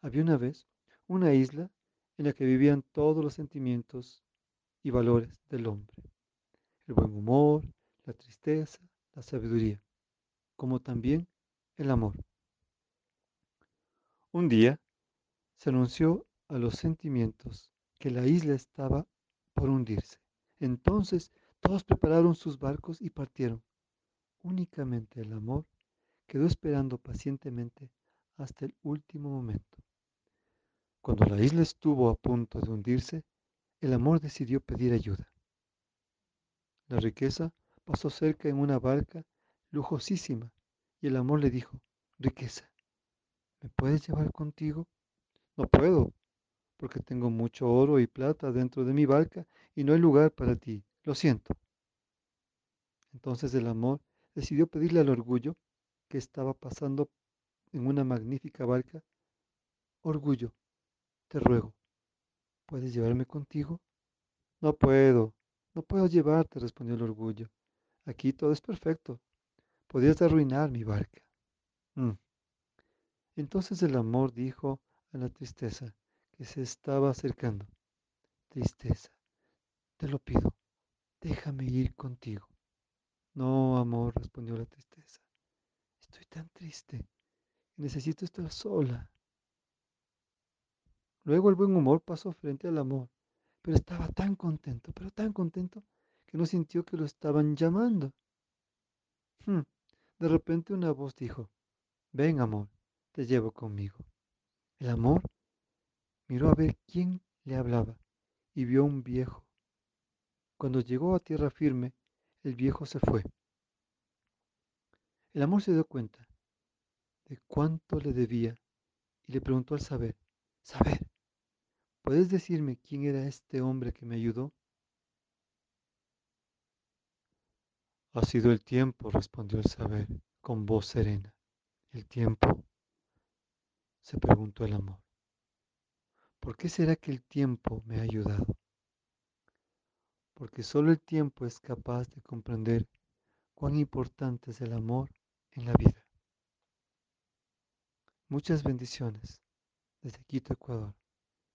Había una vez una isla en la que vivían todos los sentimientos y valores del hombre. El buen humor, la tristeza, la sabiduría, como también el amor. Un día se anunció a los sentimientos que la isla estaba por hundirse. Entonces todos prepararon sus barcos y partieron. Únicamente el amor quedó esperando pacientemente hasta el último momento. Cuando la isla estuvo a punto de hundirse, el amor decidió pedir ayuda. La riqueza pasó cerca en una barca lujosísima y el amor le dijo, riqueza, ¿me puedes llevar contigo? No puedo, porque tengo mucho oro y plata dentro de mi barca y no hay lugar para ti. Lo siento. Entonces el amor decidió pedirle al orgullo, que estaba pasando en una magnífica barca, Orgullo, te ruego, ¿puedes llevarme contigo? No puedo, no puedo llevarte, respondió el orgullo. Aquí todo es perfecto. Podrías arruinar mi barca. Mm. Entonces el amor dijo a la tristeza que se estaba acercando. Tristeza, te lo pido, déjame ir contigo. No, amor, respondió la tristeza. Estoy tan triste. Necesito estar sola. Luego el buen humor pasó frente al amor, pero estaba tan contento, pero tan contento, que no sintió que lo estaban llamando. Hmm, de repente una voz dijo, ven amor, te llevo conmigo. El amor miró a ver quién le hablaba y vio un viejo. Cuando llegó a tierra firme, el viejo se fue. El amor se dio cuenta de cuánto le debía y le preguntó al saber, saber, ¿Puedes decirme quién era este hombre que me ayudó? Ha sido el tiempo, respondió el saber con voz serena. ¿El tiempo? se preguntó el amor. ¿Por qué será que el tiempo me ha ayudado? Porque solo el tiempo es capaz de comprender cuán importante es el amor en la vida. Muchas bendiciones desde Quito, Ecuador.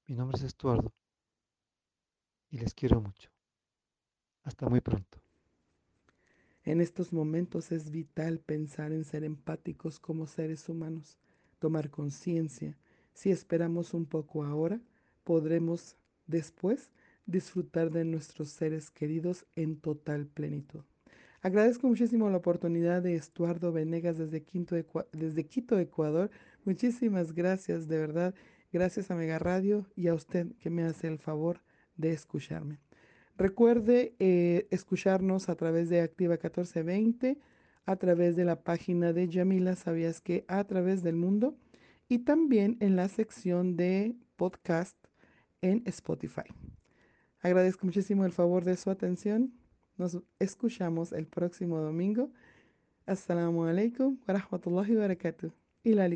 Mi nombre es Estuardo y les quiero mucho. Hasta muy pronto. En estos momentos es vital pensar en ser empáticos como seres humanos, tomar conciencia. Si esperamos un poco ahora, podremos después disfrutar de nuestros seres queridos en total plenitud. Agradezco muchísimo la oportunidad de Estuardo Venegas desde, desde Quito, Ecuador. Muchísimas gracias, de verdad. Gracias a Mega Radio y a usted que me hace el favor de escucharme. Recuerde eh, escucharnos a través de Activa 1420, a través de la página de Yamila, ¿sabías que? A través del mundo y también en la sección de podcast en Spotify. Agradezco muchísimo el favor de su atención. Nos escuchamos el próximo domingo. Assalamu alaikum wa rahmatullahi wa barakatuh. Ila.